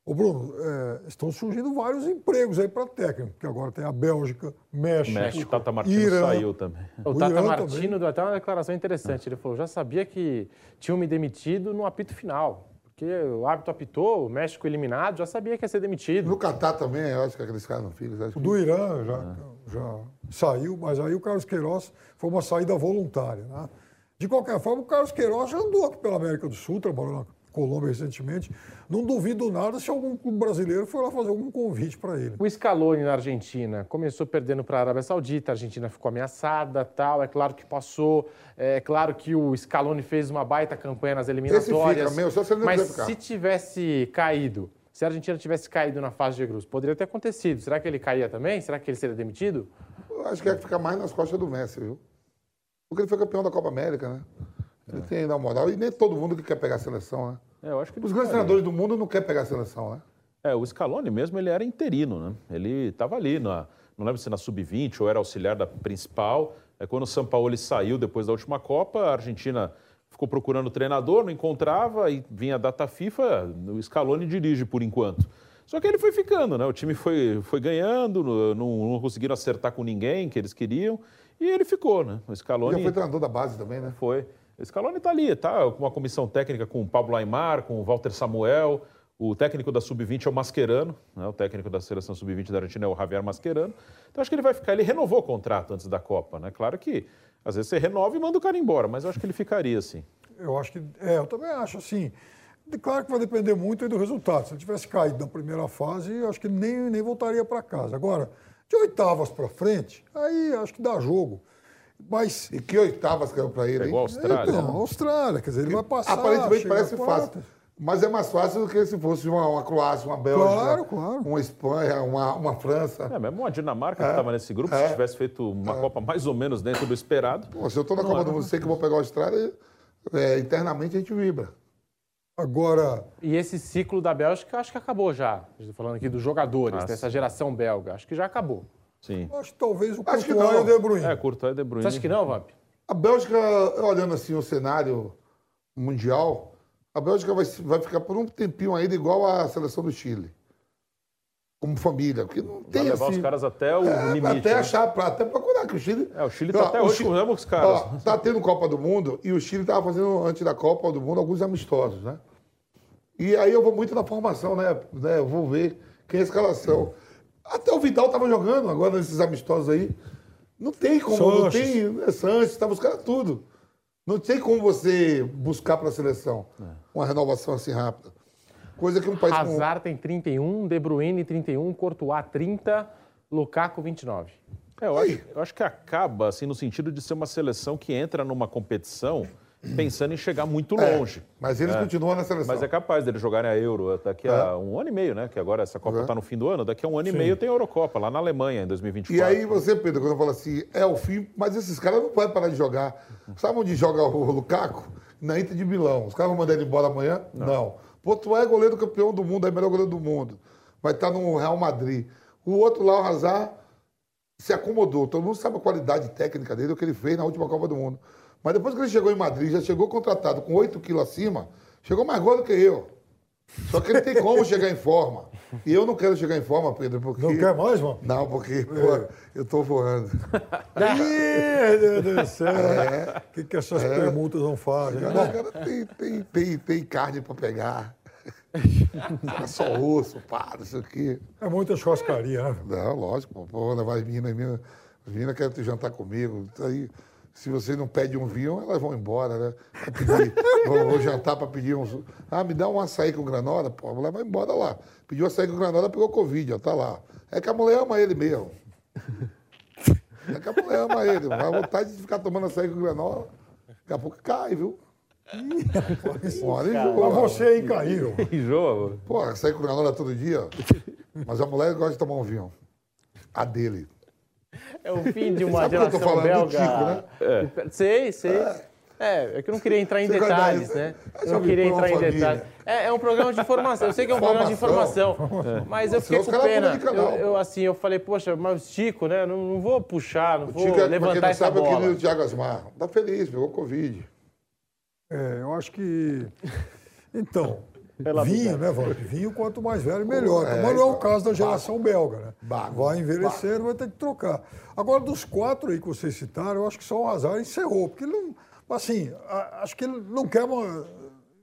ô Bruno, é, estão surgindo vários empregos aí para técnico, porque agora tem a Bélgica, México, México, Tata Martino Irã. saiu também. O O Tata Irã Martino também. deu até uma declaração interessante. Ele falou: já sabia que tinham me demitido no apito final. Porque o árbitro apitou, o México eliminado, já sabia que ia ser demitido. No Catar também, eu acho que aqueles caras não ficam. O que- do Irã já, já saiu, mas aí o Carlos Queiroz foi uma saída voluntária. Né? De qualquer forma, o Carlos Queiroz já andou aqui pela América do Sul, trabalhou na Colômbia recentemente. Não duvido nada se algum clube brasileiro for lá fazer algum convite para ele. O Scaloni na Argentina começou perdendo para a Arábia Saudita, a Argentina ficou ameaçada, tal. É claro que passou, é claro que o Scaloni fez uma baita campanha nas eliminatórias. fica não mas ficar. se tivesse caído, se a Argentina tivesse caído na fase de grupos, poderia ter acontecido. Será que ele caía também? Será que ele seria demitido? Eu acho que é que fica mais nas costas do Messi, viu? Porque ele foi campeão da Copa América, né? Ele tem ainda moral. E nem todo mundo que quer pegar a seleção, né? É, eu acho que Os grandes treinadores do mundo não querem pegar a seleção, né? É, o Scaloni mesmo, ele era interino, né? Ele estava ali, na, não lembro se na sub-20 ou era auxiliar da principal. É quando o Sampaoli saiu depois da última Copa, a Argentina ficou procurando treinador, não encontrava, e vinha a data FIFA, o Scaloni dirige por enquanto. Só que ele foi ficando, né? O time foi, foi ganhando, não, não conseguiram acertar com ninguém que eles queriam, e ele ficou, né? O Ele Scaloni já foi treinador da base também, né? foi. O Scaloni está ali, tá com uma comissão técnica com o Pablo Aymar, com o Walter Samuel. O técnico da Sub-20 é o Mascherano, né? o técnico da seleção Sub-20 da Argentina é o Javier Mascherano. Então acho que ele vai ficar. Ele renovou o contrato antes da Copa, né? Claro que às vezes você renova e manda o cara embora, mas eu acho que ele ficaria assim. Eu acho que. É, eu também acho assim. Claro que vai depender muito aí do resultado. Se ele tivesse caído na primeira fase, eu acho que ele nem, nem voltaria para casa. Agora, de oitavas para frente, aí acho que dá jogo. Mas. E que oitavas caiu pra ele, hein? Pegou a Austrália. Então, né? Austrália, quer dizer, ele vai passar. Aparentemente parece fácil. Mas é mais fácil do que se fosse uma, uma Croácia, uma Bélgica, Claro, claro. uma Espanha, uma, uma França. É, mesmo a Dinamarca que estava nesse grupo, se É. tivesse feito uma Copa mais ou menos dentro do esperado. Pô, se eu tô na Copa do Mundo sei que eu vou pegar a Austrália, é, internamente a gente vibra. Agora, E esse ciclo da Bélgica acho que acabou já. Estou falando aqui dos jogadores, Ah, dessa geração belga. Acho que já acabou. Sim. acho que talvez o Acho que Courtois e não. o De Bruyne. É, Courtois e De Bruyne. Você acha que não, Vamp? A Bélgica, olhando assim o cenário mundial, a Bélgica vai, vai ficar por um tempinho ainda igual a seleção do Chile. Como família. Porque não Vai tem levar assim, os caras até o é, limite. Até né? achar, pra- até procurar que o Chile. É, o Chile tá até hoje Chile- com os caras. Ó, tá tendo Copa do Mundo e o Chile estava fazendo, antes da Copa do Mundo, alguns amistosos, né? E aí eu vou muito na formação, né? né? Eu vou ver quem é a escalação. Até o Vidal estava jogando agora nesses amistosos aí. Não tem como, não tem. Né? Sanches, os caras tudo. Não tem como você buscar para a seleção É. uma renovação assim rápida. Coisa que um país como... Hazard tem 31, De Bruyne 31, Courtois 30, Lukaku 29. É, eu, acho, eu acho que acaba, assim, no sentido de ser uma seleção que entra numa competição pensando em chegar muito É, longe. mas eles continuam na seleção. Mas é capaz deles jogarem a Euro daqui a É. um ano e meio, né? Que agora essa Copa É. está no fim do ano. Daqui a um ano e meio tem a Eurocopa, lá na Alemanha, em 2024. E aí você, Pedro, quando eu falo assim, é o fim, mas esses caras não podem parar de jogar. Sabe onde joga o Lukaku? Na Inter de Milão. Os caras vão mandar ele embora amanhã? Não. Pô, tu é goleiro campeão do mundo, é melhor goleiro do mundo. Vai estar no Real Madrid. O outro lá, o Hazard, se acomodou. Todo mundo sabe a qualidade técnica dele, o que ele fez na última Copa do Mundo. Mas depois que ele chegou em Madrid, já chegou contratado com 8 quilos acima, chegou mais gordo que eu. Só que ele tem como chegar em forma. E eu não quero chegar em forma, Pedro, porque... Não quer mais, mano? Não, porque, pô, eu tô voando. Ih, meu Deus do céu. É. O que, que essas permutas não fazem? Cara, Bom, cara tem, tem, tem, tem carne pra pegar. É só osso, pá, não sei o quê. é muita churrascaria, né? Não, lógico, pô, levar as meninas, as meninas, as meninas querem te jantar comigo. Isso Aí, se você não pede um vinho, elas vão embora, né? Vai pedir, vou, vou jantar para pedir uns. Ah, me dá um açaí com granola, pô, a mulher vai embora lá. Pediu açaí com granola, pegou Covid, ó, tá lá. É que a mulher ama ele mesmo. É que a mulher ama ele. Vai vontade de ficar tomando açaí com granola, daqui a pouco cai, viu? Uma hora Mas enjoa. você é incrível. Enjoa. Pô, açaí com granola todo dia. Mas a mulher gosta de tomar um vinho. A dele. É o fim de uma Sabe o geração falando do belga. Tico, né? Sei, sei. É, é que eu não queria entrar em Você detalhes, né? Eu não me queria entrar em detalhes. É, é um programa de informação. Eu sei que é um programa de Informação. Mas eu fiquei os com pena. Eu, eu, assim, eu falei, poxa, mas o Tico, né? Não, não vou puxar, não O vou Tico, é, levantar não essa sabe, é o bola. querido Thiago Asmar. Tá feliz, pegou Covid. É, eu acho que. Então, Pela vinho, né, Valdir? Vinho, quanto mais velho, melhor. É, Mas não é o então, caso da geração belga, né? Bago. Vai envelhecer, vai ter que trocar. Agora, dos quatro aí que vocês citaram, eu acho que só o Hazard encerrou. Porque ele não. Assim, acho que ele não quer. uma-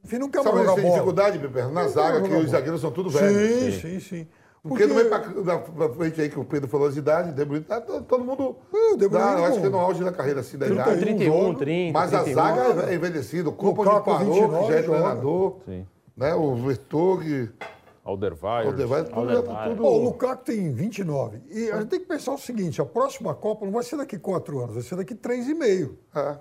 Enfim, não quer Sabe mais jogar tem bola. dificuldade, Beber? Na Não zaga, que os zagueiros são tudo velhos. Sim, sim, sim. Porque não vem pra, da- pra frente aí que o Pedro falou as idades, De Bruyne, tá todo mundo. É, o De Bruyne dá, eu acho que no auge da carreira assim da 31, idade. 31, 30, Mas a 31. zaga é envelhecida. O Copa de Parou, que 29, já é joga. treinador. Sim. Né? O Vertog, Alderweireld. o Devais, tudo, já tá tudo. O Lukaku tem 29. E a gente tem que pensar o seguinte: a próxima Copa não vai ser daqui quatro anos, vai ser daqui três e meio. É.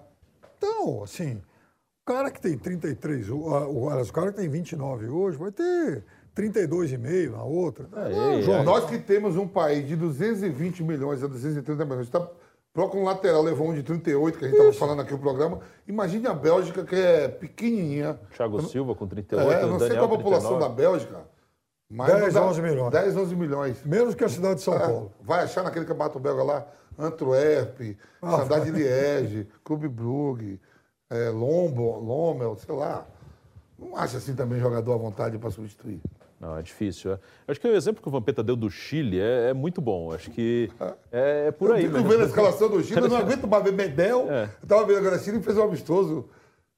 Então, assim, o cara que tem 33, o, o, o cara que tem 29 hoje vai ter 32,5 na outra. Não, ei, João, Nós que temos um país de 220 milhões a 230 milhões, tá, troca um lateral, levou um de 38, que a gente estava falando aqui no programa. Imagine a Bélgica, que é pequenininha. Thiago Silva com 38, É, eu não sei Daniel qual a população 39. da Bélgica. Mas 10, não dá- 11 milhões. 10, 11 milhões. menos que a cidade de São É, Paulo. vai achar naquele campeonato belga lá, Antwerp, Ah, Cidade de Liege, Clube Brugge, é, Lombo, Lommel, sei lá. Não acha assim também jogador à vontade para substituir. Não, é difícil. é. Acho que o exemplo que o Vampeta deu do Chile é, é muito bom. Acho que é, é por aí eu fico vendo a escalação do Chile, eu não aguento mais ver Medel. É. Eu tava vendo agora, Chile fez um amistoso.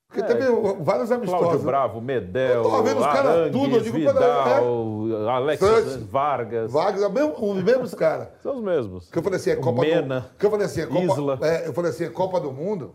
Porque teve vários amistosos. Cláudio Bravo, Medel, Eu tava vendo os caras tudo, eu digo, Vidal, Alex Santos, Vargas. Vargas, mesmo- os mesmos caras. São os mesmos. Que eu falei assim, é Copa Mena, do Que eu falei assim, é Copa, Isla. é, eu falei assim, é Copa do Mundo,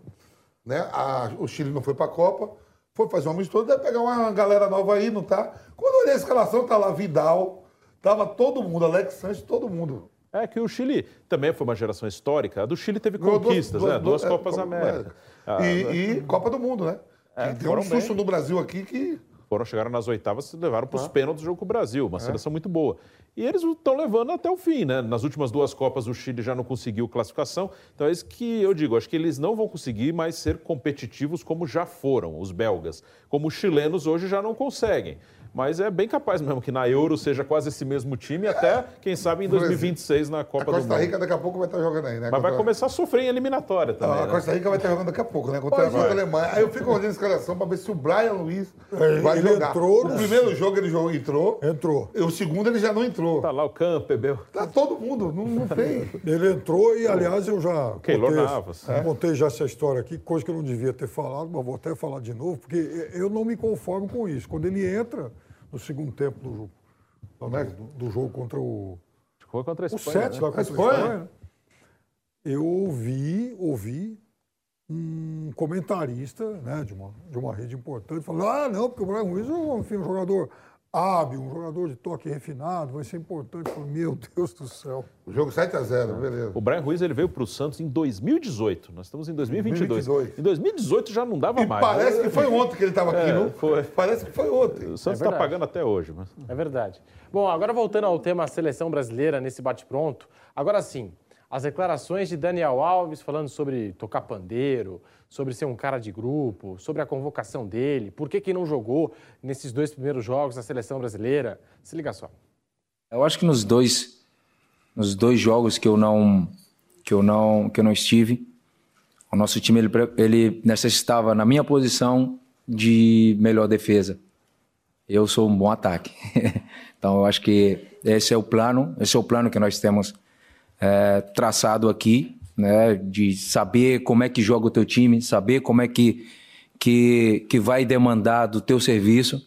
né? A- o Chile não foi pra Copa, foi fazer um amistoso, deve pegar uma galera nova aí, não tá? Quando eu olhei a escalação, tá lá Vidal, tava todo mundo, Alex Sanches, todo mundo. É que o Chile também foi uma geração histórica. A do Chile teve conquistas, né? Duas é, Copas Copa América. Ah, e, e Copa do Mundo, né? É, deu um susto bem. no Brasil aqui que. foram chegaram nas oitavas e levaram para os Ah. pênaltis do jogo com o Brasil, É. uma seleção muito boa. E eles estão levando até o fim, né? Nas últimas duas Copas o Chile já não conseguiu classificação. Então é isso que eu digo, acho que eles não vão conseguir mais ser competitivos como já foram os belgas. Como os chilenos hoje já não conseguem. Mas é bem capaz mesmo que na Euro seja quase esse mesmo time, até, quem sabe, em 2026 na A Copa do Costa Mundo. Rica daqui a pouco vai estar jogando aí, né? Mas vai começar a sofrer em eliminatória também. Ah, a né? Costa Rica vai estar jogando daqui a pouco, né? Contra, contra é. a Alemanha. Aí eu fico olhando a escalação para ver se o Brian Luiz É, vai ele jogar. entrou O no- primeiro jogo ele jogou, entrou. Entrou. E o segundo ele já não entrou. Tá lá o Campbell. Tá todo mundo, não, não tem. Ele entrou e, aliás, eu já Keylor contei, Navas. contei já essa história aqui, coisa que eu não devia ter falado, mas vou até falar de novo, porque eu não me conformo com isso. Quando ele entra no segundo tempo do jogo, lá do, do jogo contra o, Foi contra a o Espanha. Sete, né? lá contra a Espanha. Né? eu ouvi, ouvi um comentarista né, de, uma, de uma rede importante falando, ah, não, porque o Brian Ruiz é um jogador hábil, um jogador de toque refinado, vai ser importante. Falei, Meu Deus do céu. O jogo 7x0, beleza. O Brian Ruiz ele veio para o Santos em 2018. Nós estamos em 2022. 2022. Em 2018 já não dava E mais. parece que foi ontem que ele estava aqui, É, não? foi. Parece que foi ontem. O Santos É está verdade. pagando até hoje. Mas... É verdade. Bom, agora voltando ao tema seleção brasileira nesse bate-pronto. Agora sim, as declarações de Daniel Alves falando sobre tocar pandeiro, sobre ser um cara de grupo, sobre a convocação dele, por que, que não jogou nesses dois primeiros jogos da seleção brasileira. Se liga só. Eu acho que nos dois, nos dois jogos que eu não, que eu não, que eu não estive, o nosso time ele, ele necessitava na minha posição de melhor defesa. Eu sou um bom ataque, então eu acho que esse é o plano, esse é o plano que nós temos é, traçado aqui, né, de saber como é que joga o teu time, saber como é que que, que vai demandar do teu serviço.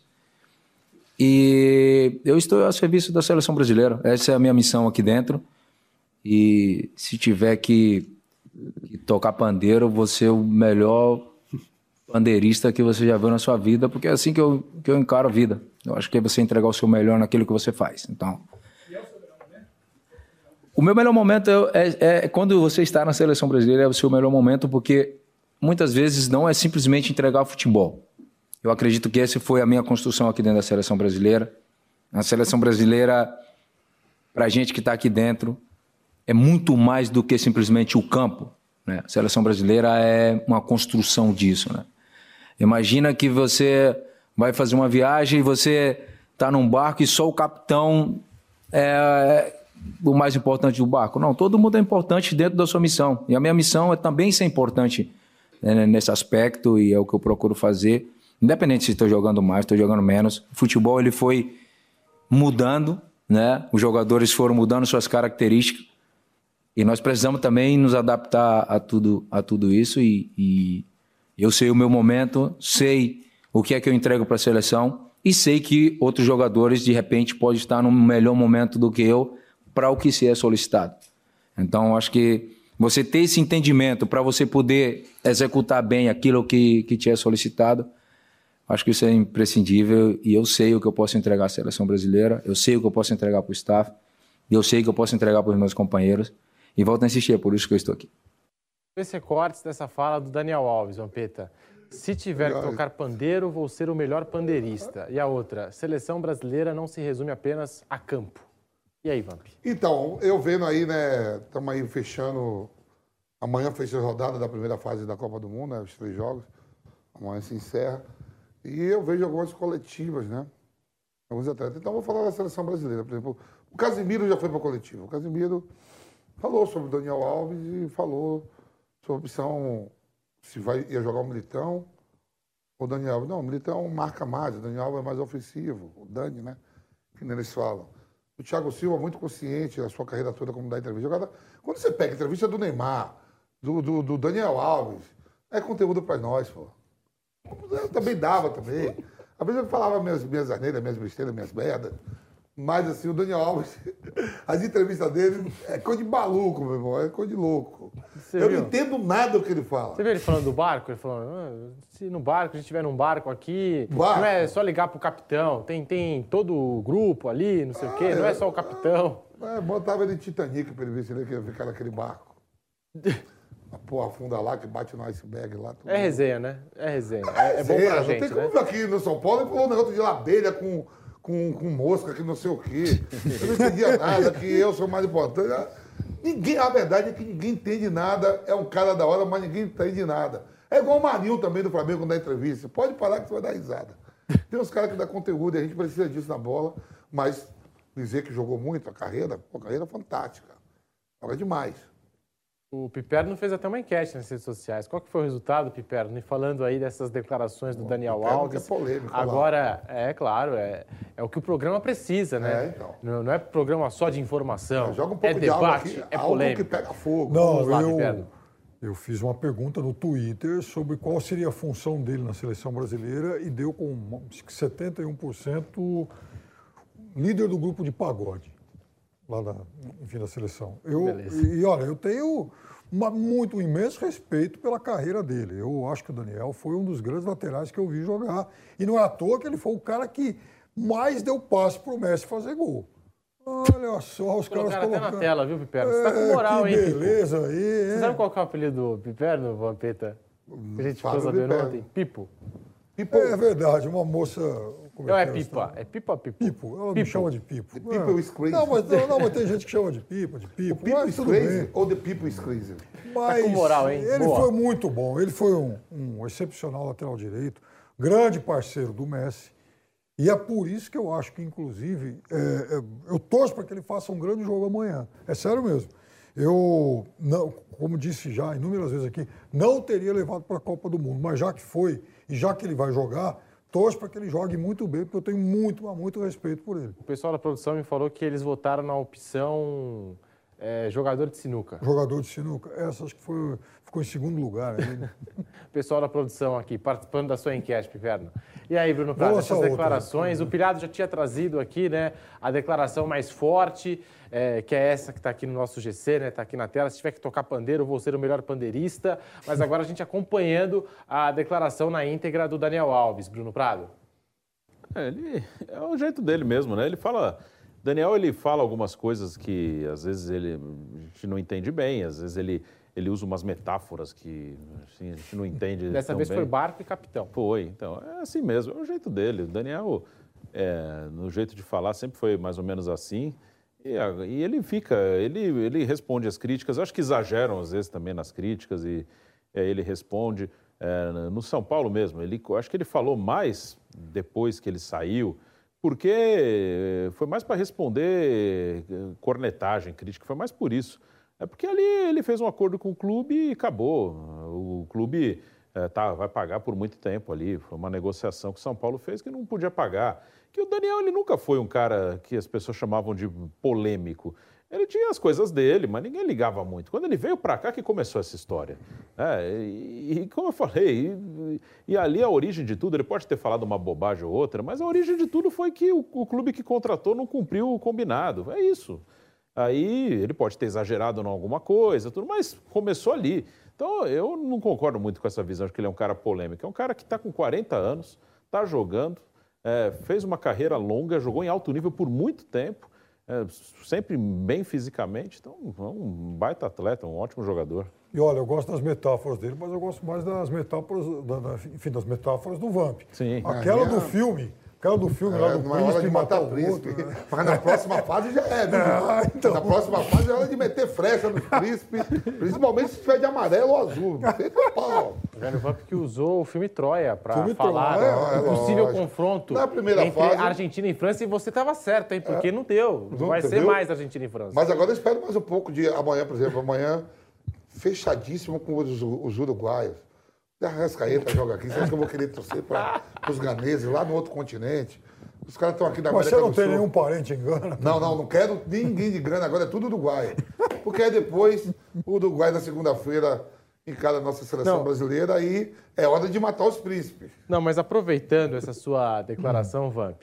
E eu estou a serviço da seleção brasileira. Essa é a minha missão aqui dentro. E se tiver que, que tocar pandeiro, vou ser o melhor pandeirista que você já viu na sua vida, porque é assim que eu, que eu encaro a vida. Eu acho que é você entregar o seu melhor naquilo que você faz. Então. O meu melhor momento é, é- é quando você está na seleção brasileira, é o seu melhor momento, porque muitas vezes não é simplesmente entregar futebol. Eu acredito que essa foi a minha construção aqui dentro da seleção brasileira. A seleção brasileira, para a gente que está aqui dentro, é muito mais do que simplesmente o campo. Né? A seleção brasileira é uma construção disso. Né? Imagina que você vai fazer uma viagem e você está num barco e só o capitão é o mais importante do barco. Não, todo mundo é importante dentro da sua missão. E a minha missão é também ser importante né, nesse aspecto e é o que eu procuro fazer. Independente se estou jogando mais, estou jogando menos. O futebol ele foi mudando, né? Os jogadores foram mudando suas características e nós precisamos também nos adaptar a tudo, a tudo isso e, e eu sei o meu momento, sei o que é que eu entrego para a seleção e sei que outros jogadores de repente podem estar num melhor momento do que eu para o que se é solicitado. Então, acho que você ter esse entendimento para você poder executar bem aquilo que, que te é solicitado, acho que isso é imprescindível e eu sei o que eu posso entregar à seleção brasileira, eu sei o que eu posso entregar para o staff, e eu sei o que eu posso entregar para os meus companheiros e volto a insistir, é por isso que eu estou aqui. Esse recortes dessa fala do Daniel Alves, Vampeta. Se tiver que tocar pandeiro, vou ser o melhor pandeirista. E a outra, seleção brasileira não se resume apenas a campo. E aí, Vamp? Então, eu vendo aí, né? Estamos aí fechando. Amanhã fecha a rodada da primeira fase da Copa do Mundo, né? Os três jogos. Amanhã se encerra. E eu vejo algumas coletivas, né? Alguns atletas. Então, vou falar da seleção brasileira. Por exemplo, o Casimiro já foi para a coletiva. O Casimiro falou sobre o Daniel Alves e falou sobre a opção se vai, ia jogar o Militão ou o Daniel Alves. Não, o Militão marca mais, o Daniel Alves é mais ofensivo. O Dani, né? Que nem eles falam. O Thiago Silva, muito consciente da sua carreira toda como dá entrevista. Agora, quando você pega entrevista do Neymar, do, do, do Daniel Alves, é conteúdo para nós, pô. Eu também dava também. Às vezes eu falava minhas, minhas asneiras, minhas besteiras, minhas merdas. Mas assim, o Daniel Alves, as entrevistas dele é coisa de maluco, meu irmão, é coisa de louco. Você eu viu? não entendo nada do que ele fala. Você viu ele falando do barco? Ele falando, "Ah, se no barco, a gente estiver num barco aqui, Barco? não é só ligar pro capitão, tem, tem todo o grupo ali, não sei o quê, não é só o capitão. É, botava ele em Titanic pra ele ver se ele ia ficar naquele barco. A porra afunda lá, que bate no iceberg lá. É resenha, né? É resenha. É, é bom Zé, pra não gente, tem né? como aqui no São Paulo ele falou um negócio de abelha com, com, com mosca, que não sei o quê. Eu não entendia nada, que eu sou mais importante. Ah, Ninguém, a verdade é que ninguém entende nada, é um cara da hora, mas ninguém entende nada. É igual o Marinho também do Flamengo dá entrevista. Pode parar que você vai dar risada. Tem uns caras que dão conteúdo e a gente precisa disso na bola, mas dizer que jogou muito a carreira, a carreira é fantástica. Joga demais. O Piperno fez até uma enquete nas redes sociais. Qual que foi o resultado, Piperno? E falando aí dessas declarações do Daniel Piperno Alves. que é polêmico, olha lá. Agora, é claro, é, é o que o programa precisa, né? É, então. Não, não é programa só de informação. Joga um pouco é de água debate, aqui, é algo polêmica. que pega fogo. Não, lá, eu, Piperno. eu fiz uma pergunta no Twitter sobre qual seria a função dele na seleção brasileira e deu com acho que 71% líder do grupo de pagode lá na, enfim, na seleção. Eu, Beleza. e, olha, eu tenho uma, muito um imenso respeito pela carreira dele. Eu acho que o Daniel foi um dos grandes laterais que eu vi jogar. E não é à toa que ele foi o cara que mais deu passe para o Messi fazer gol. Olha só, os caras Colocaram até na tela, viu, Piperno? Você tá com É, moral, que hein, beleza aí, Você sabe qual que é o apelido do Piperno, Vampeta? Que a gente ficou sabendo ontem? Pipo. Pipo, É verdade, uma moça... como Não, é que a Pipa. história? É Pipa ou Pipo? Pipo, ela me Pipo. chama de Pipo. The people is crazy. Não mas, não, não, mas tem gente que chama de Pipa, de Pipo. People mas is tudo crazy bem. ou the people is crazy? Mas com moral, hein? ele Boa. foi muito bom. Ele foi um, um excepcional lateral direito, grande parceiro do Messi. E é por isso que eu acho que, inclusive, é, é, eu torço para que ele faça um grande jogo amanhã. É sério mesmo. Eu, não, como disse já inúmeras vezes aqui, não teria levado para a Copa do Mundo, mas já que foi e já que ele vai jogar, torço para que ele jogue muito bem, porque eu tenho muito, muito respeito por ele. O pessoal da produção me falou que eles votaram na opção é, jogador de sinuca. Jogador de sinuca, essa acho que foi, ficou em segundo lugar. O pessoal da produção aqui, participando da sua enquete, Piperno. E aí, Bruno Prado, essas essa outra. declarações, o Pilhado já tinha trazido aqui, né, a declaração mais forte, é, que é essa que está aqui no nosso GC, né, está aqui na tela. Se tiver que tocar pandeiro, eu vou ser o melhor pandeirista. Mas agora a gente acompanhando a declaração na íntegra do Daniel Alves, Bruno Prado. É, ele, é o jeito dele mesmo, né? Ele fala. Daniel, ele fala algumas coisas que às vezes ele, a gente não entende bem, às vezes ele, ele usa umas metáforas que assim, a gente não entende. Dessa vez bem. foi barco e capitão. Foi, então, é assim mesmo, é o jeito dele. O Daniel, é, no jeito de falar, sempre foi mais ou menos assim. E, a- e ele fica, ele, ele responde as críticas, eu acho que exageram às vezes também nas críticas, e é, ele responde. é, no São Paulo mesmo, ele, acho que ele falou mais depois que ele saiu, porque foi mais para responder eh, cornetagem, crítica, foi mais por isso. É porque ali ele fez um acordo com o clube e acabou. O clube eh, tá, vai pagar por muito tempo ali. Foi uma negociação que o São Paulo fez que não podia pagar. Que o Daniel ele nunca foi um cara que as pessoas chamavam de polêmico. Ele tinha as coisas dele, mas ninguém ligava muito. Quando ele veio para cá que começou essa história. É, e, e como eu falei, e, e ali a origem de tudo, ele pode ter falado uma bobagem ou outra, mas a origem de tudo foi que o, o clube que contratou não cumpriu o combinado. É isso. Aí ele pode ter exagerado em alguma coisa, tudo, mas começou ali. Então eu não concordo muito com essa visão de que ele é um cara polêmico. É um cara que está com 40 anos, está jogando, é, fez uma carreira longa, jogou em alto nível por muito tempo, é, sempre bem fisicamente. Então é um baita atleta, um ótimo jogador. E olha, eu gosto das metáforas dele, mas eu gosto mais das metáforas, da- da- enfim, das metáforas do Vamp. Sim. Aquela Ah, do é. filme, aquela do filme lá É, é hora príncipe de matar matar o príncipe. outro. né? Mas na próxima fase já é, viu? Ah, então. Na próxima fase é hora de meter frecha no príncipe, principalmente se tiver de amarelo ou azul. Não sei que pau. O Velho Vamp que usou o filme Troia para Filme falar Troia, do é, possível lógico. confronto Na primeira entre fase- Argentina e França. E você estava certo, hein? Porque não deu. Não, Vai você ser mais Argentina e França. Mas agora eu espero mais um pouco de amanhã, por exemplo. Amanhã, fechadíssimo com os, os uruguaios. A Rascaeta joga aqui. Você acha que eu vou querer torcer para os ganeses lá no outro continente? Os caras estão aqui na Mas América você não tem Sul. nenhum parente em Gana? Não, não, não quero ninguém de grana, agora é tudo Uruguai. Porque aí depois o Uruguai na segunda-feira encara a nossa seleção Não. brasileira aí é hora de matar os príncipes. Não, mas aproveitando essa sua declaração, Vamp,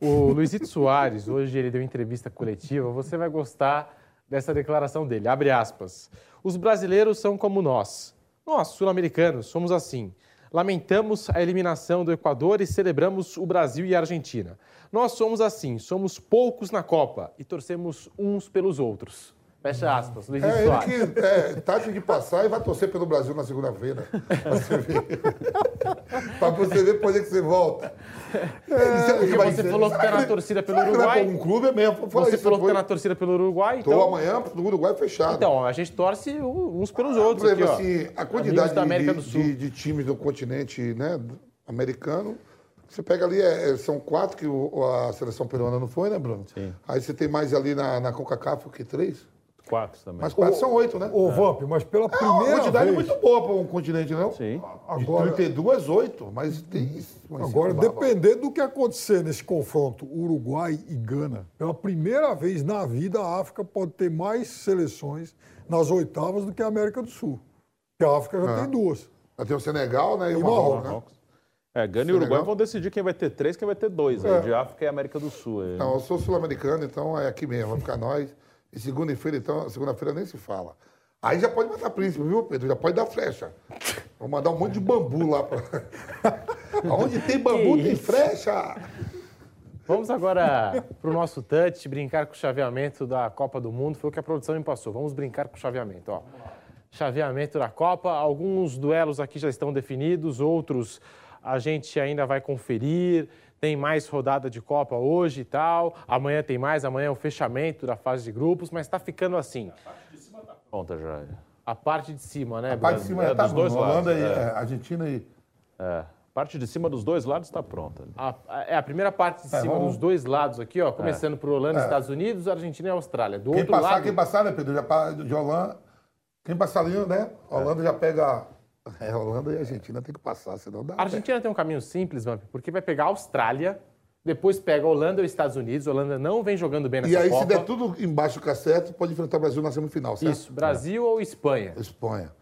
o Luizito Soares, hoje ele deu entrevista coletiva, você vai gostar dessa declaração dele. Abre aspas. Os brasileiros são como nós. Nós, sul-americanos, somos assim. Lamentamos a eliminação do Equador e celebramos o Brasil e a Argentina. Nós somos assim, somos poucos na Copa e torcemos uns pelos outros. Fecha aspas, Luizito É ele Soares. que é, taxa de passar e vai torcer pelo Brasil na segunda-feira. Pra você ver. pra você ver por que você volta. É, Porque você falou que tá na torcida pelo Uruguai. Um clube é mesmo. Você falou que depois. tá na torcida pelo Uruguai, Tô então... amanhã do Uruguai fechado. Então, a gente torce uns pelos Por outros exemplo, ó. assim, a quantidade de, de- de times do continente né, americano, você pega ali, é, é, são quatro que o- a seleção peruana não foi, né, Bruno? Sim. Aí você tem mais ali na, na CONCACAF, o que, três? Quatro também. Mas quatro são oito, né? Ô, Vamp, mas pela É uma primeira quantidade vez... muito boa para um continente, não? Sim. De Agora- 32, 8, mas tem isso. mas Agora, é dependendo do que acontecer nesse confronto Uruguai e Gana, pela primeira vez na vida a África pode ter mais seleções nas oitavas do que a América do Sul. Porque a África já Ah. tem duas. Aí Tem o Senegal né, e o E Marrocos, né? Marrocos. É, Gana e. Uruguai vão decidir quem vai ter três, quem vai ter dois. aí, de África e América do Sul. aí. Não, eu sou sul-americano, então é aqui mesmo, vai ficar nós. E segunda-feira, então, segunda-feira nem se fala. Aí já pode matar príncipe, viu, Pedro? Já pode dar flecha. Vou mandar um monte de bambu lá. Pra... Onde tem bambu, tem flecha. Vamos agora para o nosso touch, brincar com o chaveamento da Copa do Mundo. Foi o que a produção me passou. Vamos brincar com o chaveamento. Ó. Chaveamento da Copa. Alguns duelos aqui já estão definidos, outros a gente ainda vai conferir. Tem mais rodada de Copa hoje e tal. Amanhã tem mais, amanhã é o fechamento da fase de grupos, mas está ficando assim. Pronta já. A parte de cima, né? A parte de cima É, é, tá dos dois. Holanda lados, e é. é, Argentina e. É. Parte de cima dos dois lados está pronta. A, a- é a primeira parte de É, cima vamos- dos dois lados aqui, ó, começando por Holanda, Estados Unidos, Argentina e Austrália. Do Quem outro passar, lado, quem passar, né, Pedro? Já pa- de Holanda. Quem passar ali, né? Holanda já pega. É, Holanda e Argentina tem que passar, senão dá. a Argentina tem um caminho simples, Vamp, porque vai pegar a Austrália, depois pega a Holanda e os Estados Unidos. A Holanda não vem jogando bem nessa E aí, Copa. se der tudo embaixo do cacete, pode enfrentar o Brasil na semifinal, certo? Isso, Brasil ou Espanha? Espanha.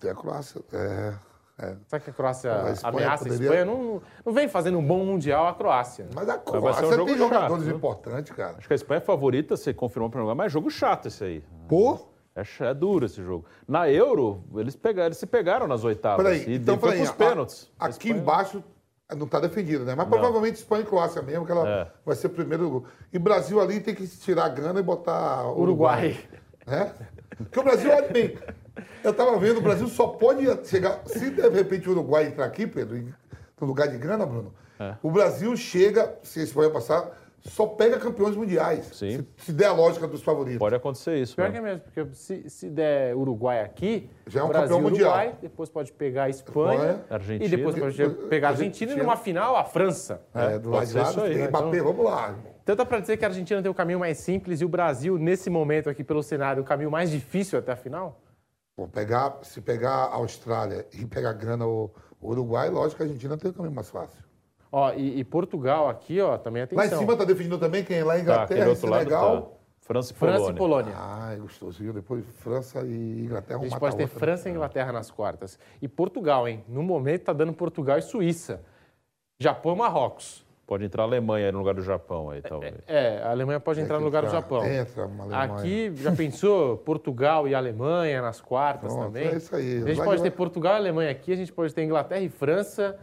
Tem a Croácia. É, é. Será que a Croácia A Espanha ameaça poderia- a Espanha? Não, não vem fazendo um bom Mundial a Croácia. Mas a vai ser um Croácia jogo tem chato, jogadores viu? importantes, cara. Acho que a Espanha é favorita, você confirmou para lugar, mas é jogo chato esse aí. Pô, É, é duro esse jogo. Na Euro, eles, pegaram, eles se pegaram nas oitavas. peraí. E Então, foi peraí. pros pênaltis. a- Aqui Espanha- embaixo não está defendido, né? Mas provavelmente Espanha e Croácia mesmo, que ela É. vai ser o primeiro grupo. E Brasil ali tem que tirar a Gana e botar Uruguai. Né? Porque o Brasil, olha bem, eu estava vendo, o Brasil só pode chegar. Se de repente o Uruguai entrar aqui, Pedro, no lugar de Gana, Bruno, É. o Brasil chega, se a Espanha passar, só pega campeões mundiais. Sim. Se, se der a lógica dos favoritos. Pode acontecer isso. Pior né? que é mesmo, porque se, se der Uruguai aqui, Já é um Brasil campeão mundial. Uruguai, depois pode pegar a Espanha, Espanha, Argentina. e depois pode pegar a Argentina e numa final a França. É, do pode lado de ser lá, isso aí, tem né? Mbappé, vamos lá. Então dá pra dizer que a Argentina tem o caminho mais simples e o Brasil, nesse momento aqui pelo cenário, o caminho mais difícil até a final? Pô, pegar, se pegar a Austrália e pegar Gana ou ou Uruguai, lógico que a Argentina tem o caminho mais fácil. Ó, e, e Portugal aqui, ó, também atenção. Lá em cima tá definindo também quem? Lá em Tá, Inglaterra, outro lado Senegal. tá. França e França Polônia. e Polônia. Ai, gostosinho. Depois França e Inglaterra. A gente pode ter outro. França e Inglaterra nas quartas. E Portugal, hein? No momento tá dando Portugal e Suíça. Japão e Marrocos. Pode entrar a Alemanha aí no lugar do Japão aí, talvez. É, a Alemanha pode entrar no lugar do Japão. Entra uma Alemanha. Aqui, já pensou Portugal e Alemanha nas quartas Pronto, também? é isso aí. A gente Vai pode de- ter Portugal e Alemanha aqui, a gente pode ter Inglaterra e França,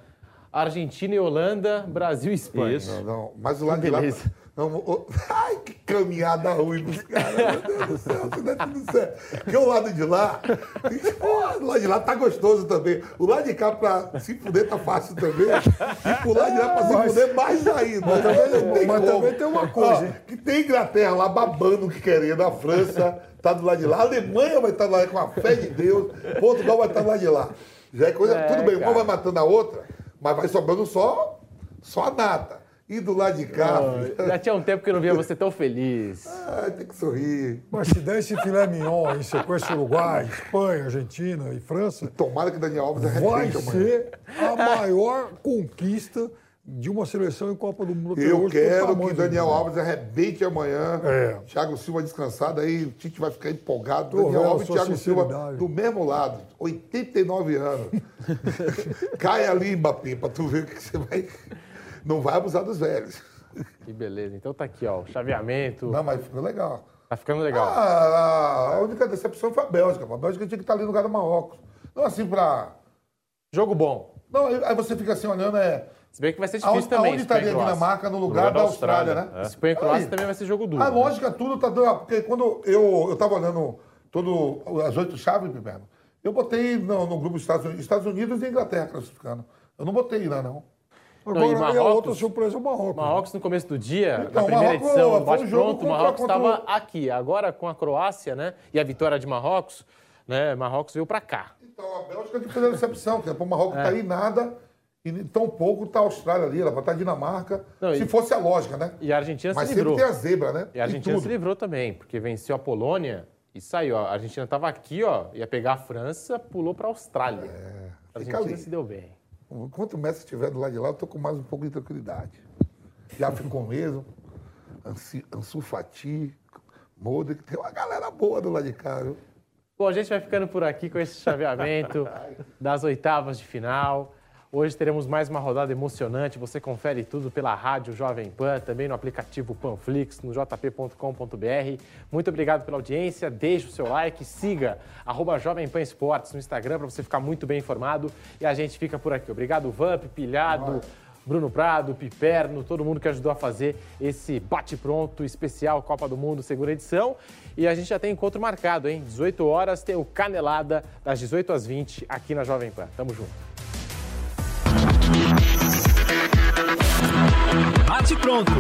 Argentina e Holanda, Brasil e Espanha. Isso. Não, não. Mas o lado de lá. Beleza. Não, o- ai, que caminhada ruim dos caras. Meu Deus do céu, isso não é tudo certo. Porque o lado de lá. Pô, o lado de lá tá gostoso também. O lado de cá pra se fuder tá fácil também. E pro lado de lá pra se Mas- fuder mais ainda. mas também- Não tem mas também tem uma coisa, Ó, que tem Inglaterra lá babando o que querendo. A França tá do lado de lá. A Alemanha vai estar do lado com a fé de Deus. Portugal vai estar do lado de lá. Já é coisa. É, tudo bem, uma cara. vai matando a outra, mas vai sobrando só, só a nata. E do lado de cá, Já tinha um tempo que eu não via você tão feliz. ai, tem que sorrir. Mas se der esse filé mignon em sequência Uruguai, Espanha, Argentina e França, Tomara que Daniel Alves vai arrepende amanhã. ser a maior conquista de uma seleção em Copa do Mundo. Eu quero tamanho que Daniel. Alves arrebente amanhã. É. Thiago Silva descansado, aí o Tite vai ficar empolgado. Tô Daniel Alves e Thiago Silva do mesmo lado, 89 anos. Cai ali, Mbappé, pra tu ver o que você vai. Não vai abusar dos velhos. Que beleza. Então tá aqui, ó, o chaveamento. Não, mas ficou legal. Tá ficando legal. Ah, a única decepção foi a Bélgica. A Bélgica tinha que estar ali no lugar do Marrocos. Não assim pra. Jogo bom. Não, aí aí você fica assim olhando, é. Se bem que vai ser difícil Aonde, também. aonde Espanha estaria e a. Dinamarca no lugar, lugar da da Austrália, Austrália, né? é. Espanha e Croácia Aí. também vai ser jogo duro. A né? lógica, tudo tá dando. Porque quando eu, eu tava olhando todo, as oito chaves, Piperno, eu botei no, no grupo Estados Unidos, Estados Unidos e Inglaterra classificando. Eu não botei lá, não. Agora, Não, e a Marrocos- outra surpresa é o Marrocos. Marrocos no começo do dia, Então, na primeira Marrocos, edição um Bate jogo Pronto, o contra- Marrocos contra estava aqui. Agora com a Croácia, né? E a vitória de Marrocos, né? Marrocos veio pra cá. Então, a Bélgica que fez a decepção, que é para o Marrocos tá aí nada, e tão pouco tá a Austrália ali, ela vai estar a Dinamarca. Não, se e- fosse a lógica, né? E a Argentina Mas se sempre livrou. tem a zebra, né? E a Argentina tudo. se livrou também, porque venceu a Polônia e saiu. A Argentina estava aqui, ó, ia pegar a França, pulou Austrália. a É, fica Argentina ali. se deu bem. Enquanto o Messi estiver do lado de lá, eu tô com mais um pouco de tranquilidade. Já ficou mesmo. Ansu Fati, Modric, tem uma galera boa do lado de cá, viu? Bom, a gente vai ficando por aqui com esse chaveamento das oitavas de final. Hoje teremos mais uma rodada emocionante. Você confere tudo pela rádio Jovem Pan, também no aplicativo Panflix, no jp.com.br. Muito obrigado pela audiência. Deixe o seu like, siga arroba Jovem Pan Esportes no Instagram para você ficar muito bem informado. E a gente fica por aqui. Obrigado, Vamp, Pilhado, Bruno Prado, Piperno, todo mundo que ajudou a fazer esse bate-pronto especial Copa do Mundo, segunda edição. E a gente já tem encontro marcado, hein? 18 horas tem o Canelada, das 18 às 20, aqui na Jovem Pan. Tamo junto. Bate pronto.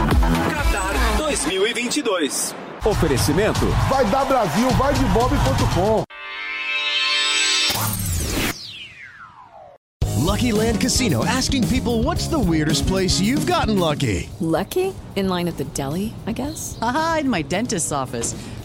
Qatar 2022. Oferecimento. Vai dar Brasil, vai de bob.com. Lucky Land Casino asking people what's the weirdest place you've gotten lucky? Lucky? In line at the deli, I guess? Aha, in my dentist's office.